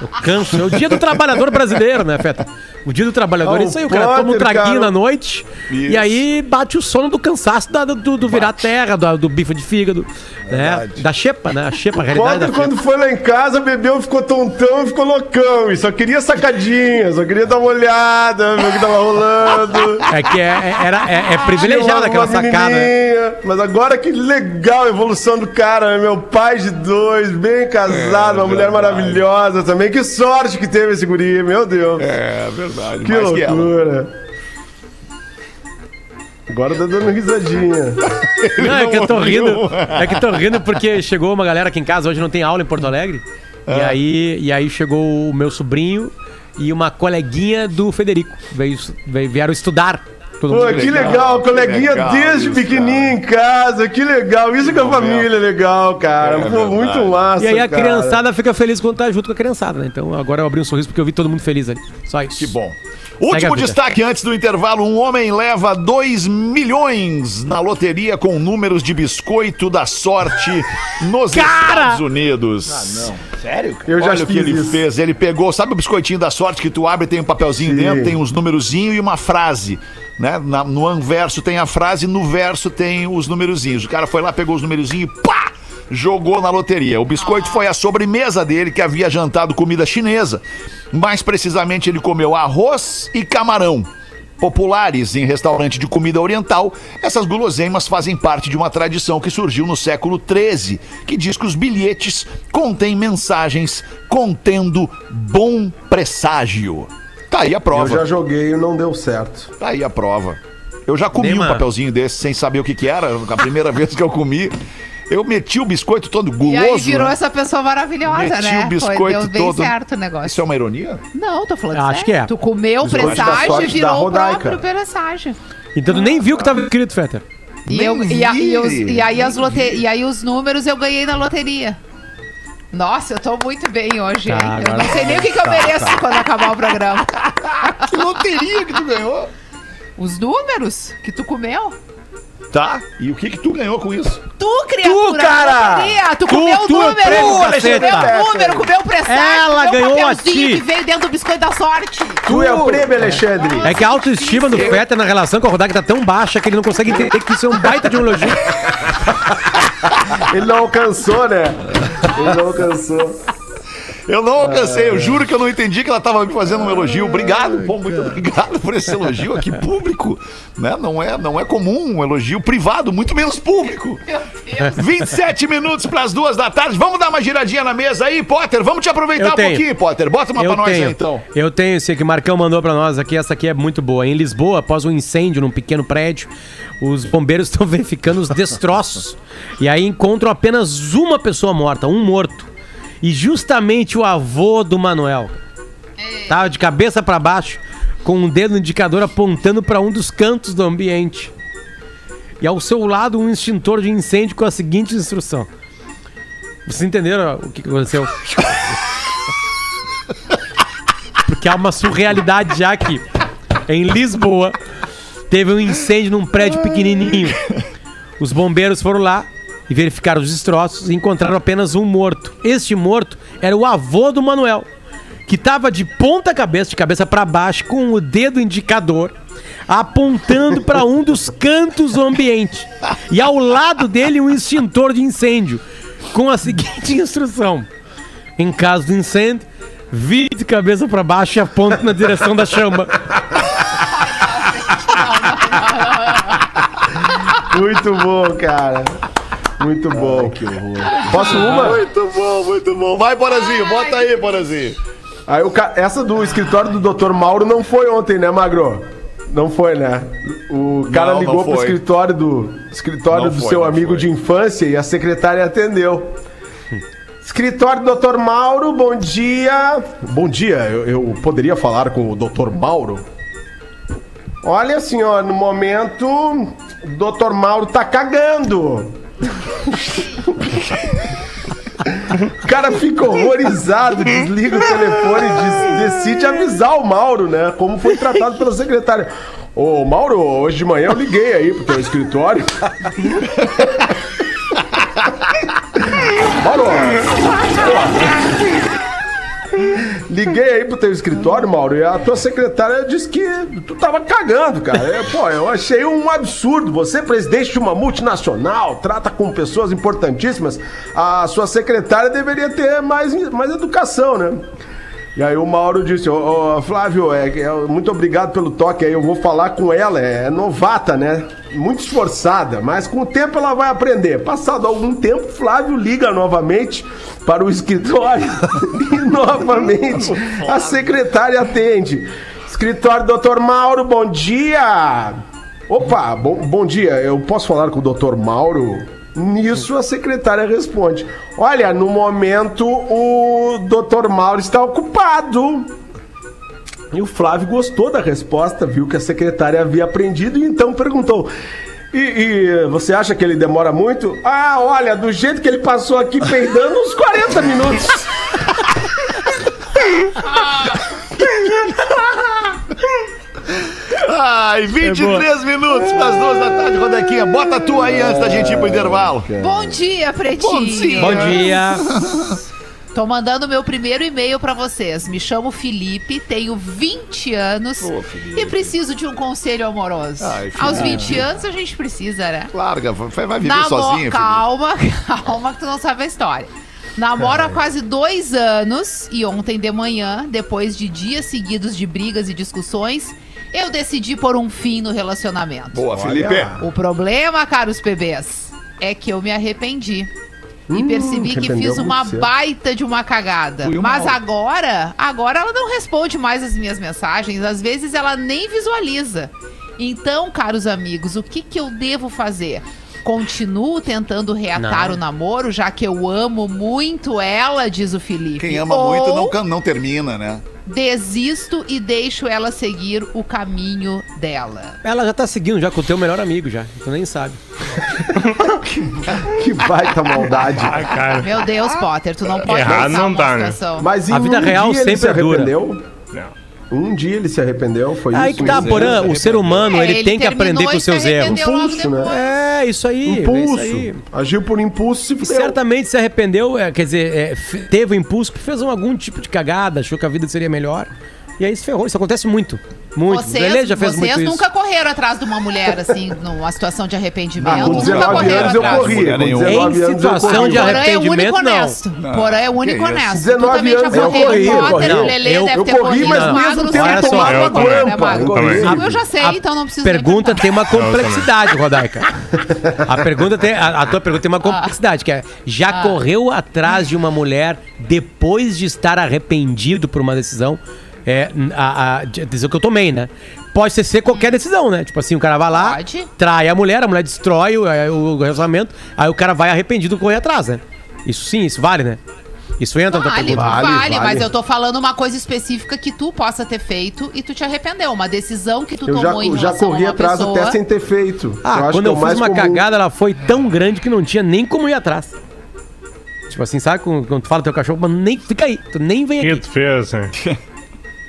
Speaker 6: Eu canso. É o dia do trabalhador brasileiro, né, Feta? O dia do trabalhador é isso aí, o cara toma um traguinho
Speaker 7: cara.
Speaker 6: na noite e
Speaker 5: Isso.
Speaker 6: aí bate o sono do cansaço da- do, do virar terra, do, do bife de fígado, né? Da xepa, né? A xepa, a realidade da
Speaker 7: Potter, quando foi lá em casa, bebeu, ficou tontão e ficou loucão. E só queria sacadinha, só queria dar uma olhada, ver o que tava rolando.
Speaker 6: É que é, é- era, é, é
Speaker 7: uma-
Speaker 6: aquela sacada. né?
Speaker 7: Mas agora que legal a evolução do cara, né? Meu pai de dois, bem casado, uma mulher maravilhosa também. Que sorte que teve esse guri, meu Deus.
Speaker 5: É verdade.
Speaker 7: Que
Speaker 5: mais que ela.
Speaker 7: loucura. Agora tá dando risadinha.
Speaker 6: Não, é que eu tô rindo. É que tô rindo porque chegou uma galera aqui em casa, hoje não tem aula em Porto Alegre. E,
Speaker 5: Ah.
Speaker 6: aí, e aí chegou o meu sobrinho e uma coleguinha do Federico. Veio, veio- vieram estudar. Todo
Speaker 7: Pô,
Speaker 6: mundo.
Speaker 7: que
Speaker 5: legal,
Speaker 7: legal,
Speaker 5: que
Speaker 7: coleguinha
Speaker 5: legal
Speaker 7: desde
Speaker 5: isso,
Speaker 7: pequenininho em casa, que legal. Isso que a
Speaker 5: momento.
Speaker 7: família é legal, cara.
Speaker 5: É
Speaker 7: Pô,
Speaker 5: verdade.
Speaker 7: muito massa.
Speaker 6: E aí a
Speaker 7: cara.
Speaker 6: criançada fica feliz quando tá junto com a criançada, né? Então agora eu abri um sorriso porque eu vi todo mundo feliz ali. Só isso.
Speaker 5: Que bom.
Speaker 6: a
Speaker 5: Último destaque antes do intervalo: um homem leva 2 milhões na loteria com números de biscoito da sorte nos
Speaker 6: Cara!
Speaker 5: Estados Unidos.
Speaker 4: Sério?
Speaker 7: Eu já
Speaker 5: Olha o que
Speaker 7: fiz
Speaker 5: ele
Speaker 7: isso.
Speaker 5: fez. Ele pegou, sabe o biscoitinho da sorte que tu abre, tem um papelzinho
Speaker 7: Sim.
Speaker 5: dentro, tem uns numerozinhos e uma frase. Né? Na- no anverso tem a frase, no verso tem os numerozinhos. O cara foi lá, pegou os numerozinhos e pá! Jogou na loteria. O biscoito foi a sobremesa dele, que havia jantado comida chinesa. Mais precisamente, ele comeu arroz e camarão. Populares em restaurante de comida oriental, essas guloseimas fazem parte de uma tradição que surgiu no século XIII, que diz que os bilhetes contêm mensagens contendo bom presságio. Tá aí a
Speaker 7: Eu
Speaker 5: prova.
Speaker 7: já joguei e não deu certo.
Speaker 5: Tá aí a prova. Eu já comi
Speaker 6: Nema.
Speaker 5: um papelzinho desse sem saber o que que era. A primeira vez que eu comi, eu meti o biscoito todo guloso.
Speaker 9: E aí virou
Speaker 5: né?
Speaker 9: essa pessoa maravilhosa,
Speaker 5: Meti
Speaker 9: né?
Speaker 5: o biscoito
Speaker 9: Foi, deu bem
Speaker 5: todo.
Speaker 9: certo o negócio.
Speaker 5: Isso é uma ironia?
Speaker 9: Não, tô falando
Speaker 6: Acho
Speaker 9: sério.
Speaker 6: que é.
Speaker 9: Tu comeu o presságio e virou o próprio presságio.
Speaker 6: Então tu nem viu o que tava escrito, Fetter.
Speaker 9: E, eu, e, a- e os, e aí as lote... e aí os números eu ganhei na loteria. Nossa, eu tô muito bem hoje,
Speaker 6: Tá,
Speaker 9: hein? Eu não sei nem o que, que eu mereço quando acabar o programa.
Speaker 5: Que loteria que tu ganhou?
Speaker 9: Os números que tu comeu?
Speaker 5: Tá. E o que que tu ganhou com isso?
Speaker 9: Tu, criatura!
Speaker 6: cara!
Speaker 9: loteria, Tu
Speaker 6: Tu,
Speaker 9: comeu o
Speaker 6: tu,
Speaker 9: número!
Speaker 6: prêmio,
Speaker 9: Tu
Speaker 6: caceta!
Speaker 9: comeu o número, comeu o presságio,
Speaker 6: Ela
Speaker 9: comeu
Speaker 6: ganhou a ti.
Speaker 9: que veio dentro do biscoito da sorte.
Speaker 7: Tu é o prêmio, Alexandre.
Speaker 6: É que a autoestima do Fetter na relação com a Rodaica tá tão baixa que ele não consegue entender que isso é um baita de um elogio.
Speaker 7: Ele não alcançou, né? Ele não alcançou.
Speaker 5: Eu não alcancei, eu juro que eu não entendi que ela tava me fazendo um elogio. Obrigado, pô, muito obrigado por esse elogio aqui público. Né? Não, é, não é comum um elogio privado, muito menos público.
Speaker 9: Meu Deus.
Speaker 5: 27 minutos para as duas da tarde. Vamos dar uma giradinha na mesa aí, Potter. Vamos te aproveitar
Speaker 6: Eu
Speaker 5: um
Speaker 6: tenho.
Speaker 5: pouquinho, Potter. Bota uma
Speaker 6: Eu
Speaker 5: pra nós
Speaker 6: tenho,
Speaker 5: aí, então.
Speaker 6: eu tenho esse que o Marcão mandou pra nós aqui. Essa aqui é muito boa. Em Lisboa, após um incêndio num pequeno prédio, os bombeiros estão verificando os destroços. e aí encontram apenas uma pessoa morta, um morto. E justamente o avô do Manuel. Tava de cabeça pra baixo, com um dedo indicador apontando pra um dos cantos do ambiente. E ao seu lado, um extintor de incêndio com a seguinte instrução. Vocês entenderam o que que aconteceu? Porque há uma surrealidade já que em Lisboa teve um incêndio num prédio pequenininho. Os bombeiros foram lá e verificaram os destroços e encontraram apenas um morto. Este morto era o avô do Manuel, que estava de ponta cabeça, de cabeça para baixo, com o dedo indicador apontando para um dos cantos do ambiente. E ao lado dele um extintor de incêndio com a seguinte instrução: em caso de incêndio, vire de cabeça para baixo e aponte na direção da chama.
Speaker 7: Muito bom, cara. Muito bom. Posso uma?
Speaker 5: Muito bom, muito bom. Vai, Porazinho, bota aí, Porazinho.
Speaker 7: Aí o ca... Essa do escritório do Dr. Mauro não foi ontem, né, Magro? Não foi, né? O cara
Speaker 5: Não,
Speaker 7: ligou
Speaker 5: não
Speaker 7: pro
Speaker 5: foi.
Speaker 7: escritório do escritório
Speaker 5: Não
Speaker 7: do
Speaker 5: foi,
Speaker 7: seu amigo
Speaker 5: foi.
Speaker 7: de infância e a secretária atendeu. Escritório do Dr. Mauro, bom dia. Bom dia, eu, eu poderia falar com o Dr. Mauro? Olha, senhor, no momento o Dr. Mauro tá cagando. O cara fica horrorizado, desliga o telefone e decide avisar o Mauro, né? Como foi tratado pela secretária. Ô, Mauro, hoje de manhã eu liguei aí pro teu escritório. Mauro, liguei aí pro teu escritório, Mauro, e a tua secretária disse que tu tava cagando, cara. É, pô, eu achei um absurdo. Você, presidente de uma multinacional, trata com pessoas importantíssimas, a sua secretária deveria ter mais, mais educação, né? E aí o Mauro disse, ô, ô, Flávio, é, é, muito obrigado pelo toque aí, eu vou falar com ela, é, novata, né? Muito esforçada, mas com o tempo ela vai aprender. Passado algum tempo, Flávio liga novamente para o escritório e novamente a secretária atende. Escritório Dr. Mauro, bom dia! Opa, bom, bom dia, eu posso falar com o Dr. Mauro? Nisso a secretária responde: Olha, no momento o Dr. Mauro está ocupado. E o Flávio gostou da resposta, viu que a secretária havia aprendido e então perguntou: e, e você acha que ele demora muito? Ah, olha, do jeito que ele passou aqui peidando, uns 40 minutos.
Speaker 5: Ai, 23 minutos das duas da tarde, Rodequinha. Bota tu aí antes da gente ir pro intervalo.
Speaker 9: Bom dia, Pretinho.
Speaker 5: Bom dia.
Speaker 6: Bom dia.
Speaker 9: Tô mandando meu primeiro e-mail pra vocês. Me chamo Felipe, tenho 20 anos e preciso de um conselho amoroso.
Speaker 5: Ai.
Speaker 9: Aos 20 anos a gente precisa, né?
Speaker 5: Larga, vai, vai viver
Speaker 9: Namor-
Speaker 5: sozinho, filho.
Speaker 9: calma, calma que tu não sabe a história. Namoro há quase dois anos e ontem de manhã, depois de dias seguidos de brigas e discussões, eu decidi pôr um fim no relacionamento.
Speaker 5: Boa, Felipe.
Speaker 9: O problema, caros bebês, é que eu me arrependi. E percebi que fiz uma baita de uma cagada.
Speaker 5: Uma
Speaker 9: Mas
Speaker 5: hora.
Speaker 9: agora, agora ela não responde mais as minhas mensagens. Às vezes ela nem visualiza. Então, caros amigos, o que, que eu devo fazer? Continuo tentando reatar
Speaker 6: Não.
Speaker 9: o namoro, já que eu amo muito ela, diz o Felipe.
Speaker 5: Quem ama
Speaker 9: Ou
Speaker 5: muito não, não termina, né?
Speaker 9: Desisto e deixo ela seguir o caminho dela.
Speaker 6: Ela já tá seguindo já com o teu melhor amigo já. Tu nem sabe.
Speaker 7: que baita maldade.
Speaker 8: Ah, cara.
Speaker 9: Meu Deus, Potter, tu não pode
Speaker 8: Errado
Speaker 9: pensar
Speaker 8: não
Speaker 9: uma
Speaker 8: tá, né?
Speaker 9: situação.
Speaker 7: Mas em
Speaker 6: A vida
Speaker 7: um
Speaker 6: real
Speaker 7: dia ele se
Speaker 6: sempre é dura.
Speaker 7: arrependeu?
Speaker 8: Não.
Speaker 7: Um dia ele se arrependeu, foi
Speaker 6: Aí
Speaker 7: isso?
Speaker 6: que tá? Porã, o ser humano,
Speaker 9: É,
Speaker 6: ele, tem que aprender com os
Speaker 9: se
Speaker 6: seus erros.
Speaker 7: Impulso, né?
Speaker 6: É, isso aí. é
Speaker 7: Impulso.
Speaker 6: isso aí.
Speaker 7: Agiu por impulso e
Speaker 6: E certamente se arrependeu, é, quer dizer, é, teve o impulso que fez um- algum tipo de cagada, achou que a vida seria melhor. E aí se ferrou. Isso acontece muito. Muito.
Speaker 9: Vocês,
Speaker 6: Lelê já fez
Speaker 9: vocês
Speaker 6: muito
Speaker 9: nunca
Speaker 6: isso.
Speaker 9: correram atrás de uma mulher, assim, numa situação de arrependimento.
Speaker 7: Ah, com
Speaker 9: nunca
Speaker 7: 19
Speaker 9: correram
Speaker 7: anos eu
Speaker 9: atrás.
Speaker 7: corria.
Speaker 5: Mulher
Speaker 7: Com
Speaker 5: nenhuma.
Speaker 7: 19
Speaker 6: Em
Speaker 7: eu
Speaker 6: situação de
Speaker 9: Porã é o
Speaker 6: arrependimento,
Speaker 9: único
Speaker 6: não.
Speaker 9: honesto. Porã é o único honesto.
Speaker 7: 19
Speaker 9: tu também já
Speaker 7: anos eu
Speaker 9: correu.
Speaker 7: corri,
Speaker 9: o Potter,
Speaker 7: corri.
Speaker 9: o Lelê
Speaker 6: Eu-
Speaker 9: deve
Speaker 7: Eu
Speaker 9: ter
Speaker 7: corri,
Speaker 9: corrido.
Speaker 7: mas
Speaker 9: o
Speaker 7: mesmo tendo tomado
Speaker 8: eu
Speaker 7: uma.
Speaker 9: É
Speaker 7: corri.
Speaker 9: Ah, eu já sei, então não preciso nem
Speaker 6: Pergunta tem uma complexidade, Rodaica. A pergunta tem, a, a tua pergunta tem uma complexidade, que é já correu atrás de uma mulher depois de estar arrependido por uma decisão, é, a, a, de- decisão que eu tomei, né? Pode ser, ser qualquer decisão, né? Tipo assim, o cara vai lá,
Speaker 9: Pode.
Speaker 6: trai a mulher, a mulher destrói o, o relacionamento, aí o cara vai arrependido correr atrás, né? Isso sim, isso vale, né? Isso entra na
Speaker 9: Vale,
Speaker 6: pergunta.
Speaker 9: vale,
Speaker 7: Vale,
Speaker 9: mas eu tô falando uma coisa específica que tu possa ter feito e tu te arrependeu. Uma decisão que tu
Speaker 7: Eu já,
Speaker 9: tomou em
Speaker 7: já corri
Speaker 9: a uma
Speaker 7: atrás
Speaker 9: pessoa.
Speaker 7: até sem ter feito.
Speaker 6: Ah,
Speaker 7: acho
Speaker 6: quando
Speaker 7: que é
Speaker 6: eu
Speaker 7: o
Speaker 6: fiz uma
Speaker 7: comum.
Speaker 6: cagada, ela foi tão grande que não tinha nem como ir atrás. Tipo assim, sabe quando, tu fala teu cachorro, mas nem fica aí, tu nem vem
Speaker 8: O que
Speaker 6: aqui.
Speaker 8: tu fez, né?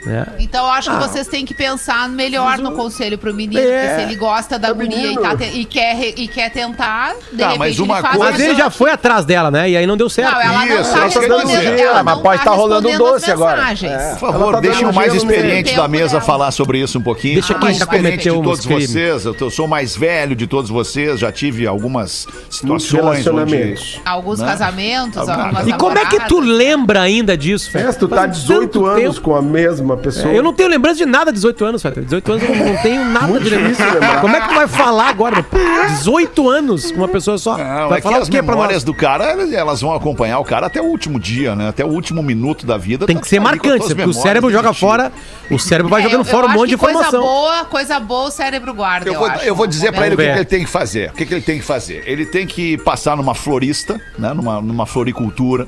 Speaker 6: né?
Speaker 9: Então eu acho que vocês têm que pensar melhor no conselho pro menino,
Speaker 6: É.
Speaker 9: porque se ele gosta da guria e, tá te- e quer, re- e quer tentar, de
Speaker 5: Tá, mas uma coisa-
Speaker 6: Mas ele já foi atrás dela, né? E aí não deu certo.
Speaker 9: Não, ela não
Speaker 5: Isso,
Speaker 9: tá
Speaker 5: ela tá dando
Speaker 9: respondendo.
Speaker 5: jeito.
Speaker 9: ela
Speaker 4: Ah, mas
Speaker 9: não
Speaker 4: pode tá rolando um
Speaker 9: respondendo
Speaker 4: doce agora. É.
Speaker 5: Por favor,
Speaker 7: tá dando
Speaker 5: o mais experiente da mesa
Speaker 9: dela.
Speaker 5: falar sobre isso um pouquinho.
Speaker 6: Deixa
Speaker 5: Eu
Speaker 6: quem
Speaker 5: mais
Speaker 6: já cometeu
Speaker 5: de todos
Speaker 6: crimes.
Speaker 5: vocês, eu, eu sou mais velho de todos vocês, já tive algumas situações onde...
Speaker 7: relacionamentos.
Speaker 9: Alguns
Speaker 5: Né?
Speaker 9: casamentos,
Speaker 5: Ah,
Speaker 9: algumas
Speaker 6: E como é que tu lembra ainda disso,
Speaker 7: É, se tu tá
Speaker 6: Faz
Speaker 7: 18
Speaker 6: tanto
Speaker 7: anos com a mesma pessoa.
Speaker 6: É, Eu não tenho lembrança de nada de 18 anos, velho. 18 anos eu não, tenho nada
Speaker 7: Muito
Speaker 6: de lembrança.
Speaker 7: lembrar.
Speaker 6: Como é que tu vai falar agora? Pô, 18 anos com uma pessoa só.
Speaker 5: Não,
Speaker 6: vai
Speaker 5: é que
Speaker 6: falar
Speaker 5: as
Speaker 6: o quê pra
Speaker 5: memórias
Speaker 6: nós?
Speaker 5: do cara, elas, vão acompanhar o cara até o último dia, né? Até o último minuto da vida.
Speaker 6: Tem
Speaker 5: tá
Speaker 6: que ser
Speaker 5: as
Speaker 6: marcante, porque o cérebro joga
Speaker 5: tipo.
Speaker 6: fora, o cérebro vai
Speaker 9: É,
Speaker 6: jogando
Speaker 9: eu-
Speaker 6: fora
Speaker 9: eu
Speaker 6: um monte de
Speaker 9: que coisa
Speaker 6: informação.
Speaker 9: boa, coisa boa o cérebro guarda,
Speaker 5: Eu
Speaker 9: eu,
Speaker 5: vou,
Speaker 9: acho.
Speaker 5: eu vou dizer pra ele o que, que ele tem que fazer. O que, que ele tem que fazer? Ele tem que passar numa florista, né? Numa, numa floricultura,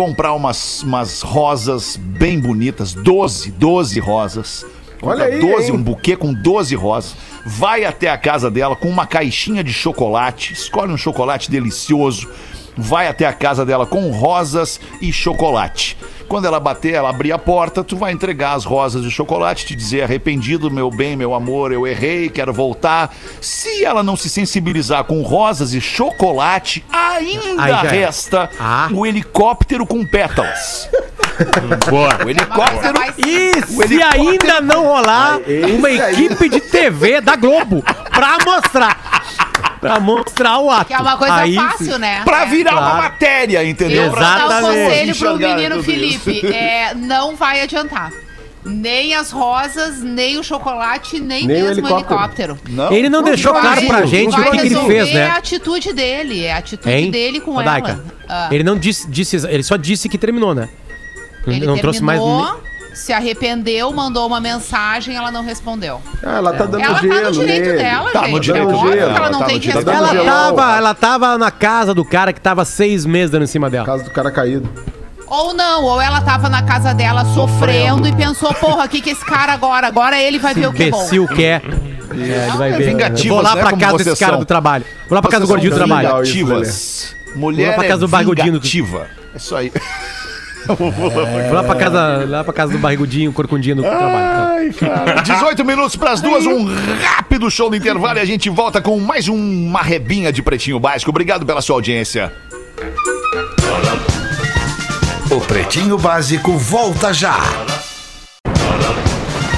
Speaker 5: comprar umas, umas rosas bem bonitas, 12, 12 rosas.
Speaker 7: Olha aí,
Speaker 5: 12,
Speaker 7: hein?
Speaker 5: um buquê com 12 rosas. Vai até a casa dela com uma caixinha de chocolate, escolhe um chocolate delicioso. Vai até a casa dela com rosas e chocolate. Quando ela bater, ela abrir a porta, tu vai entregar as rosas e chocolate, te dizer arrependido, meu bem, meu amor, eu errei, quero voltar. Se ela não se sensibilizar com rosas e chocolate, ainda
Speaker 6: é.
Speaker 5: resta
Speaker 6: Ah.
Speaker 5: o helicóptero com pétalas.
Speaker 8: Boa.
Speaker 5: O helicóptero.
Speaker 6: E se
Speaker 5: helicóptero-
Speaker 6: ainda não rolar uma equipe de TV da Globo pra mostrar. Pra mostrar o ato.
Speaker 9: Que é uma coisa
Speaker 6: Aí
Speaker 9: fácil, né?
Speaker 5: Pra
Speaker 9: É.
Speaker 5: virar uma
Speaker 6: Claro.
Speaker 5: matéria, entendeu?
Speaker 9: Eu vou dar um conselho pro menino Felipe. É, não vai adiantar. Nem as rosas, nem o chocolate, nem,
Speaker 7: Nem o
Speaker 9: mesmo o
Speaker 7: helicóptero.
Speaker 9: helicóptero.
Speaker 5: Não.
Speaker 6: Ele não deixou
Speaker 9: Vai-
Speaker 6: claro pra gente o que, que ele fez,
Speaker 9: É a
Speaker 6: né?
Speaker 9: atitude dele, é a atitude
Speaker 6: Hein?
Speaker 9: dele com
Speaker 6: Rodaica,
Speaker 9: ela. Ah,
Speaker 6: Ele não disse, disse, ele só disse que terminou, né?
Speaker 9: ele
Speaker 6: não trouxe mais.
Speaker 9: Se arrependeu, mandou uma mensagem, ela não respondeu.
Speaker 7: Ah, ela tá dando
Speaker 9: ela
Speaker 7: gelo
Speaker 9: tá no direito
Speaker 7: nele.
Speaker 9: dela,
Speaker 5: Tá
Speaker 9: gente.
Speaker 5: no direito
Speaker 9: Óbvio
Speaker 5: dela,
Speaker 9: que ela não
Speaker 5: tá
Speaker 9: tem que responder.
Speaker 6: Ela tava, ela tava na casa do cara que tava seis meses dando em cima dela.
Speaker 7: Caso do cara caído.
Speaker 9: Ou não, ou ela tava na casa dela sofrendo e pensou, porra, o que que esse cara agora? Agora ele vai ver o que é bom.
Speaker 6: Quer. É, ele vai
Speaker 5: É
Speaker 6: ver.
Speaker 5: vingativas,
Speaker 6: Vou lá
Speaker 5: né,
Speaker 6: pra casa desse cara
Speaker 5: são.
Speaker 6: do trabalho. Vou lá pra casa do gordinho do trabalho.
Speaker 5: Vingativas. Mulher
Speaker 6: Vou lá pra casa
Speaker 5: é
Speaker 6: do
Speaker 5: vingativa. É isso aí.
Speaker 6: Vou lá pra casa, lá pra casa do barrigudinho, corcundinho do trabalho.
Speaker 5: Ai, cara. 18 minutos pras duas, um rápido show do intervalo e a gente volta com mais uma rebinha de Pretinho Básico. Obrigado pela sua audiência.
Speaker 2: O Pretinho Básico volta já.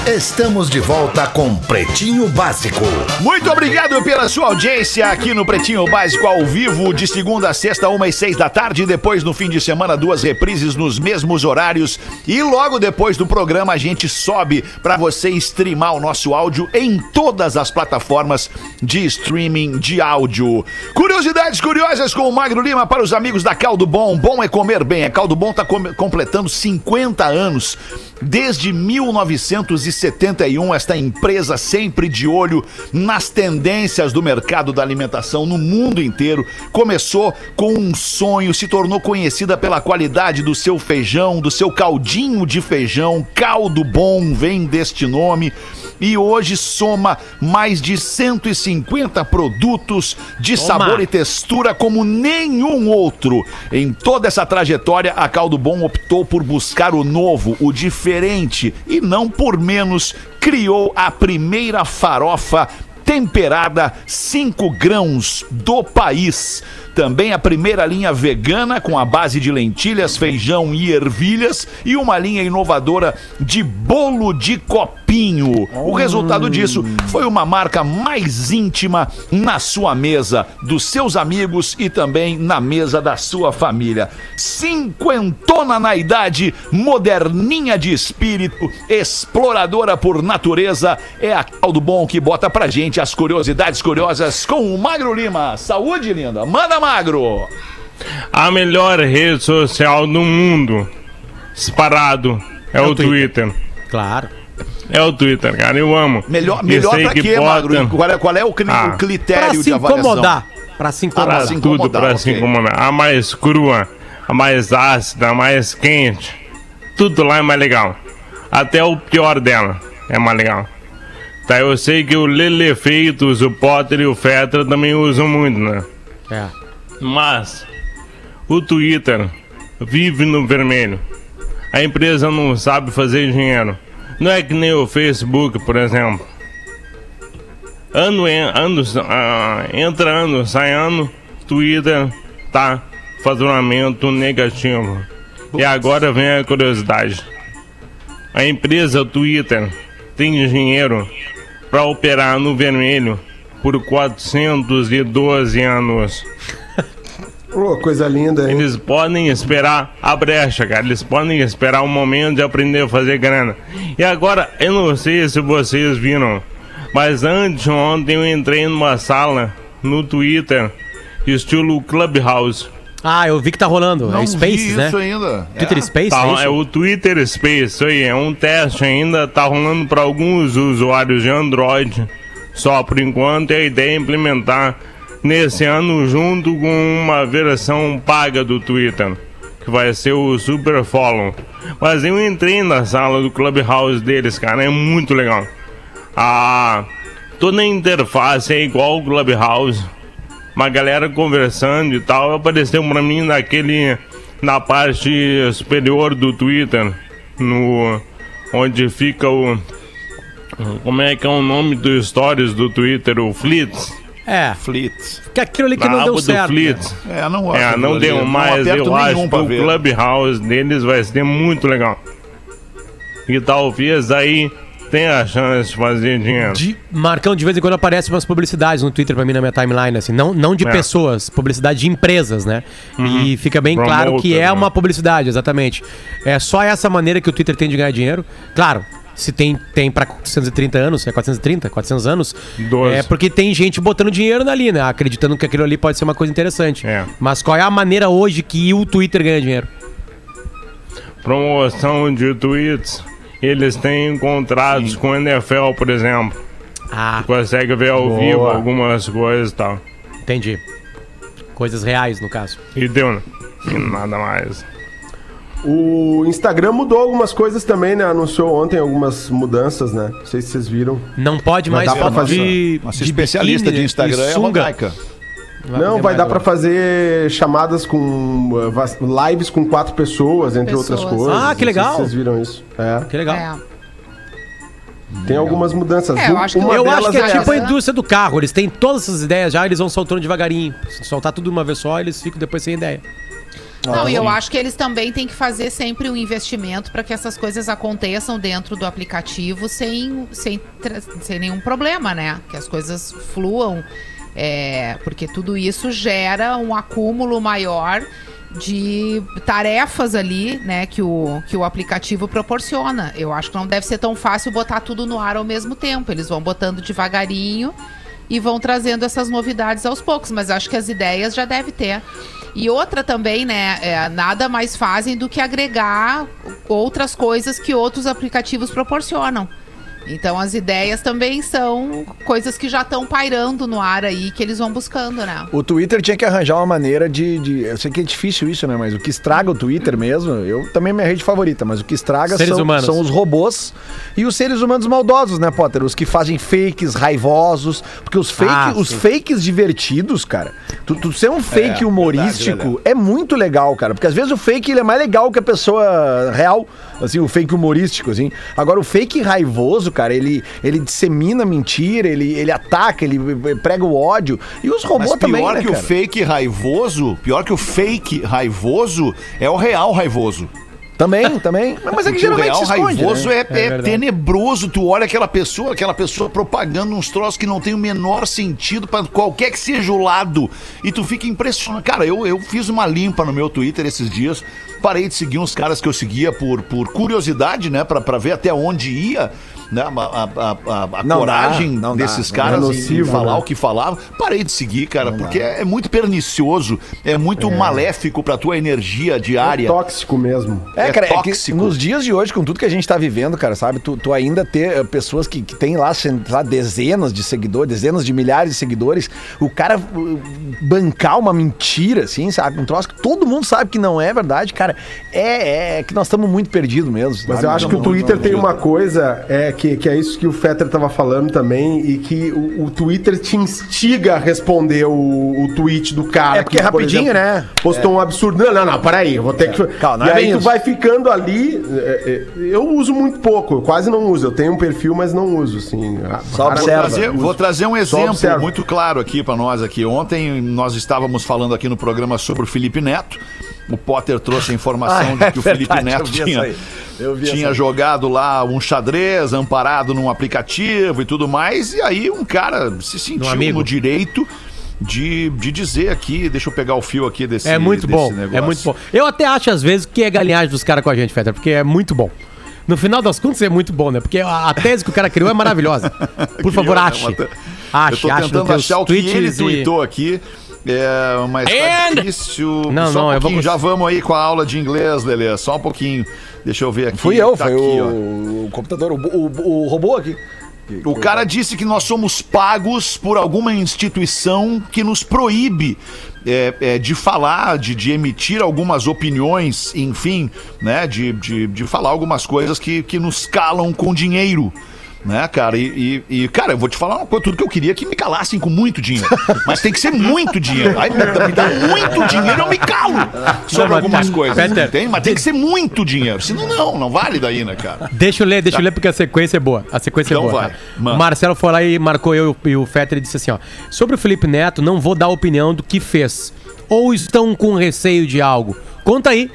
Speaker 2: Estamos de volta com Pretinho Básico.
Speaker 5: Muito obrigado pela sua audiência aqui no Pretinho Básico ao vivo, de segunda a sexta, uma e seis da tarde. Depois, no fim de semana, duas reprises nos mesmos horários. E logo depois do programa, a gente sobe para você streamar o nosso áudio em todas as plataformas de streaming de áudio. Curiosidades curiosas com o Magro Lima para os amigos da Caldo Bom. Bom é comer bem. A Caldo Bom está completando 50 anos. Desde 1971, esta empresa sempre de olho nas tendências do mercado da alimentação no mundo inteiro. Começou com um sonho, se tornou conhecida pela qualidade do seu feijão, do seu caldinho de feijão. Caldo Bom vem deste nome. E hoje soma mais de 150 produtos de sabor e textura como nenhum outro. Em toda essa trajetória, a Caldo Bom optou por buscar o novo, o diferente e não por menos criou a primeira farofa temperada 5 grãos do país. Também a primeira linha vegana com a base de lentilhas, feijão e ervilhas e uma linha inovadora de bolo de copinho. O resultado disso foi uma marca mais íntima na sua mesa, dos seus amigos e também na mesa da sua família. Cinquentona na idade, moderninha de espírito, exploradora por natureza, é a Caldo Bom que bota pra gente as curiosidades curiosas com o Magro Lima. Saúde, linda. Manda, Magro.
Speaker 8: A melhor rede social do mundo, disparado, é, o Twitter.
Speaker 6: Claro.
Speaker 8: É o Twitter, cara. Eu amo.
Speaker 5: Melhor, melhor pra
Speaker 8: que
Speaker 5: quê,
Speaker 8: bota-
Speaker 5: Magro? Qual é, qual é o, cri-
Speaker 8: Ah.
Speaker 5: o critério
Speaker 6: Pra
Speaker 5: de
Speaker 6: se
Speaker 5: avaliação?
Speaker 6: incomodar. Pra se
Speaker 5: pra
Speaker 6: incomodar.
Speaker 5: se
Speaker 8: tudo
Speaker 5: incomodar,
Speaker 8: pra se
Speaker 5: ok.
Speaker 8: incomodar. A mais crua, a mais ácida, a mais quente. Tudo lá é mais legal. Até o pior dela é mais legal. Tá, eu sei que o Lele Feitos, o Potter e o Fetra também usam muito, né?
Speaker 6: É.
Speaker 8: Mas o Twitter vive no vermelho. A empresa não sabe fazer dinheiro. Não é que nem o Facebook, por exemplo. Ano, ano, ah, entra ano, sai ano, Twitter tá faturamento negativo. E agora vem a curiosidade. A empresa Twitter tem dinheiro para operar no vermelho por 412 anos.
Speaker 7: Ô, coisa linda, hein?
Speaker 8: Eles podem esperar a brecha, cara. Eles podem esperar o momento de aprender a fazer grana. E agora, eu não sei se vocês viram, mas antes ontem eu entrei numa sala no Twitter, estilo Clubhouse.
Speaker 6: Ah, eu vi que tá rolando.
Speaker 5: Não
Speaker 6: é Spaces, né?
Speaker 5: isso ainda.
Speaker 6: Twitter Space,
Speaker 8: Tá,
Speaker 6: é
Speaker 8: é o Twitter Space, isso aí, é um teste ainda, tá rolando para alguns usuários de Android. Só por enquanto e a ideia é implementar nesse ano junto com uma versão paga do Twitter, que vai ser o Super Follow. Mas eu entrei na sala do Clubhouse deles, cara, é muito legal. A toda a interface é igual ao Clubhouse. Uma galera conversando e tal, apareceu pra mim naquele na parte superior do Twitter, no onde fica o como é que é o nome do stories do Twitter, o Flits.
Speaker 6: É,
Speaker 5: Fleet.
Speaker 6: que aquilo ali que não deu certo.
Speaker 8: Fleet.
Speaker 5: É, não gosto
Speaker 8: É, não
Speaker 5: ali.
Speaker 8: deu, mas
Speaker 5: aperto
Speaker 8: eu acho que o
Speaker 5: ver.
Speaker 8: Clubhouse deles vai ser muito legal. E talvez aí tenha a chance de fazer dinheiro.
Speaker 6: De, Marcão, de vez em quando aparece umas publicidades no Twitter pra mim na minha timeline, assim, não, não de
Speaker 8: É.
Speaker 6: pessoas, publicidade de empresas, né? E fica bem claro que
Speaker 8: Promoter,
Speaker 6: é
Speaker 8: né?
Speaker 6: uma publicidade, exatamente. É só essa maneira que o Twitter tem de ganhar dinheiro. Claro, se tem, tem pra 430 anos, é 430, 400 anos,
Speaker 8: Doze.
Speaker 6: é porque tem gente botando dinheiro ali, né? Acreditando que aquilo ali pode ser uma coisa interessante.
Speaker 8: É.
Speaker 6: Mas qual é a maneira hoje que o Twitter ganha dinheiro?
Speaker 8: Promoção de tweets. Eles têm contratos com a NFL, por exemplo.
Speaker 6: Ah,
Speaker 8: Consegue ver ao
Speaker 7: Boa.
Speaker 8: vivo algumas coisas e tal.
Speaker 6: entendi. Coisas reais, no caso.
Speaker 8: E deu, né? E nada mais.
Speaker 7: O Instagram mudou algumas coisas também, né? Anunciou ontem algumas mudanças, né? Não sei se vocês viram.
Speaker 6: Não pode
Speaker 7: Vai
Speaker 6: mais
Speaker 7: dar pra
Speaker 6: foto
Speaker 7: fazer.
Speaker 6: de,
Speaker 5: Nossa
Speaker 6: de
Speaker 5: especialista de Instagram
Speaker 6: e
Speaker 5: é a
Speaker 6: sunga.
Speaker 5: Rodaica.
Speaker 7: Não, vai dar pra
Speaker 6: agora.
Speaker 7: fazer chamadas com vas- lives com quatro pessoas, entre outras
Speaker 9: Pessoas.
Speaker 7: coisas.
Speaker 6: Ah, que
Speaker 7: se
Speaker 6: legal.
Speaker 7: vocês viram isso? É.
Speaker 6: Que legal.
Speaker 9: É.
Speaker 7: Tem algumas mudanças.
Speaker 9: É, eu acho que
Speaker 6: Eu acho que é
Speaker 7: é
Speaker 6: tipo a
Speaker 7: essa.
Speaker 6: indústria do carro. Eles têm todas essas ideias já, eles vão soltando devagarinho. Se soltar tudo de uma vez só, eles ficam depois sem ideia.
Speaker 9: Não, e eu acho que eles também têm que fazer sempre um investimento para que essas coisas aconteçam dentro do aplicativo sem, sem, sem nenhum problema, né? Que as coisas fluam, é, porque tudo isso gera um acúmulo maior de tarefas ali, né, que o, que o aplicativo proporciona. Eu acho que não deve ser tão fácil botar tudo no ar ao mesmo tempo. Eles vão botando devagarinho e vão trazendo essas novidades aos poucos, mas acho que as ideias já deve ter. E outra também, né, é, nada mais fazem do que agregar outras coisas que outros aplicativos proporcionam. Então as ideias também são coisas que já estão pairando no ar aí, que eles vão buscando, né?
Speaker 4: O Twitter tinha que arranjar uma maneira de, de- Eu sei que é difícil isso, né? Mas o que estraga o Twitter mesmo, eu também é minha rede favorita, mas o que estraga
Speaker 6: Seres
Speaker 4: são, são os robôs e os seres humanos maldosos, né, Potter? Os que fazem fakes raivosos. Porque os, fake,
Speaker 6: Ah,
Speaker 4: os fakes divertidos, cara. Tu, tu ser um fake
Speaker 5: É,
Speaker 4: humorístico
Speaker 5: verdade,
Speaker 4: é muito legal, cara. Porque às vezes o fake ele é mais legal que a pessoa real, assim, o fake humorístico, assim. Agora, o fake raivoso, cara, ele, ele dissemina mentira, ele, ele ataca, ele prega o ódio. E os robôs
Speaker 5: Mas
Speaker 4: também,
Speaker 5: pior
Speaker 4: né,
Speaker 5: que
Speaker 4: cara?
Speaker 5: o fake raivoso, pior que o fake raivoso é o real raivoso.
Speaker 4: Também, também. Mas é que geralmente
Speaker 5: real
Speaker 4: se esconde,
Speaker 5: raivoso
Speaker 4: né?
Speaker 5: é, é
Speaker 6: verdade.
Speaker 5: tenebroso. Tu olha aquela pessoa, aquela pessoa propagando uns troços que não tem o menor sentido pra qualquer que seja o lado. E tu fica impressionado. Cara, eu, eu fiz uma limpa no meu Twitter esses dias. Parei de seguir uns caras que eu seguia por, por curiosidade, né? Pra, pra ver até onde ia. Né, a, a- a- a-
Speaker 4: Não
Speaker 5: coragem
Speaker 4: dá, não dá.
Speaker 5: desses
Speaker 4: É
Speaker 5: caras em-
Speaker 7: nocivo,
Speaker 5: em falar
Speaker 7: né?
Speaker 5: o que falavam. Parei de seguir, cara, porque é, é muito pernicioso, é muito maléfico pra tua energia diária.
Speaker 7: É tóxico mesmo.
Speaker 4: É,
Speaker 5: É
Speaker 4: cara, é que
Speaker 5: tóxico.
Speaker 4: nos dias de hoje, com tudo que a gente tá vivendo, cara, sabe? Tu, tu ainda ter eh, pessoas que, que tem lá, lá, dezenas de seguidores, dezenas de milhares de seguidores, o cara bancar uma mentira, assim, sabe? Um troço que todo mundo sabe que não é verdade, cara, é, é que nós estamos muito perdidos mesmo.
Speaker 7: Mas
Speaker 4: sabe?
Speaker 7: eu acho que o
Speaker 4: Não-
Speaker 7: Twitter
Speaker 4: não-
Speaker 7: tem uma coisa, é que, que é isso que o Fetter tava falando também, e que o, o Twitter te instiga a responder o, o tweet do cara.
Speaker 4: É porque
Speaker 7: que,
Speaker 4: é
Speaker 7: por
Speaker 4: rapidinho, né?
Speaker 7: Postou um absurdo. Não, não, não, peraí, eu vou ter que.
Speaker 4: Calma,
Speaker 7: e
Speaker 4: é
Speaker 7: aí tu
Speaker 4: isso.
Speaker 7: vai ficando ali. é, é, Eu uso muito pouco, eu quase não uso. Eu tenho um perfil, mas não uso, assim.
Speaker 4: Só
Speaker 7: Rara-
Speaker 4: observa.
Speaker 5: trazer- vou trazer um exemplo muito claro aqui pra nós aqui. Ontem nós estávamos falando aqui no programa sobre o Felipe Neto. O Potter trouxe a informação
Speaker 4: Ah,
Speaker 5: de que o
Speaker 4: é
Speaker 5: Felipe
Speaker 4: verdade,
Speaker 5: Neto tinha, tinha jogado lá um xadrez amparado num aplicativo e tudo mais. E aí um cara se sentiu no direito de, de dizer aqui, deixa eu pegar o fio aqui desse
Speaker 6: É muito
Speaker 5: desse
Speaker 6: bom,
Speaker 5: negócio.
Speaker 6: é muito bom. Eu até acho às vezes que é galinhagem dos caras com a gente, Fetter, porque é muito bom. No final das contas é muito bom, né? Porque a, a tese que o cara criou é maravilhosa. Por favor,
Speaker 5: Criou, né,
Speaker 6: ache.
Speaker 5: uma te- eu
Speaker 6: Ache,
Speaker 5: tô
Speaker 6: ache
Speaker 5: tentando achar o que ele
Speaker 6: e...
Speaker 5: tweetou aqui. É, mas tá
Speaker 6: And-
Speaker 5: difícil.
Speaker 6: Não,
Speaker 5: Só
Speaker 6: não,
Speaker 5: um
Speaker 6: eu vou
Speaker 5: já vamos aí com a aula de inglês, Lelê. Só um pouquinho. Deixa eu ver aqui.
Speaker 4: Fui eu,
Speaker 5: Tá
Speaker 4: foi
Speaker 5: aqui, ó.
Speaker 4: o, o computador, o, o, o robô aqui.
Speaker 5: O cara disse que nós somos pagos por alguma instituição que nos proíbe é, é, de falar, de, de emitir algumas opiniões, enfim, né? De, de, de falar algumas coisas que, que nos calam com dinheiro. Né, cara? E, e- e, cara, eu vou te falar uma coisa, tudo que eu queria é que me calassem com muito dinheiro. Mas tem que ser muito dinheiro. Aí me dá, me dá muito dinheiro, eu me calo sobre
Speaker 6: mas
Speaker 5: algumas
Speaker 6: tá-
Speaker 5: coisas.
Speaker 6: Peter,
Speaker 5: Tem, mas tem que ser muito dinheiro. Senão, não, não vale daí, né, cara?
Speaker 6: Deixa eu ler, deixa eu ler porque a sequência é boa. A sequência
Speaker 5: Então
Speaker 6: é boa.
Speaker 5: vai,
Speaker 6: Marcelo foi lá e marcou eu e o Fetter e disse assim, ó. Sobre o Felipe Neto, não vou dar opinião do que fez. Ou estão com receio de algo? Conta aí.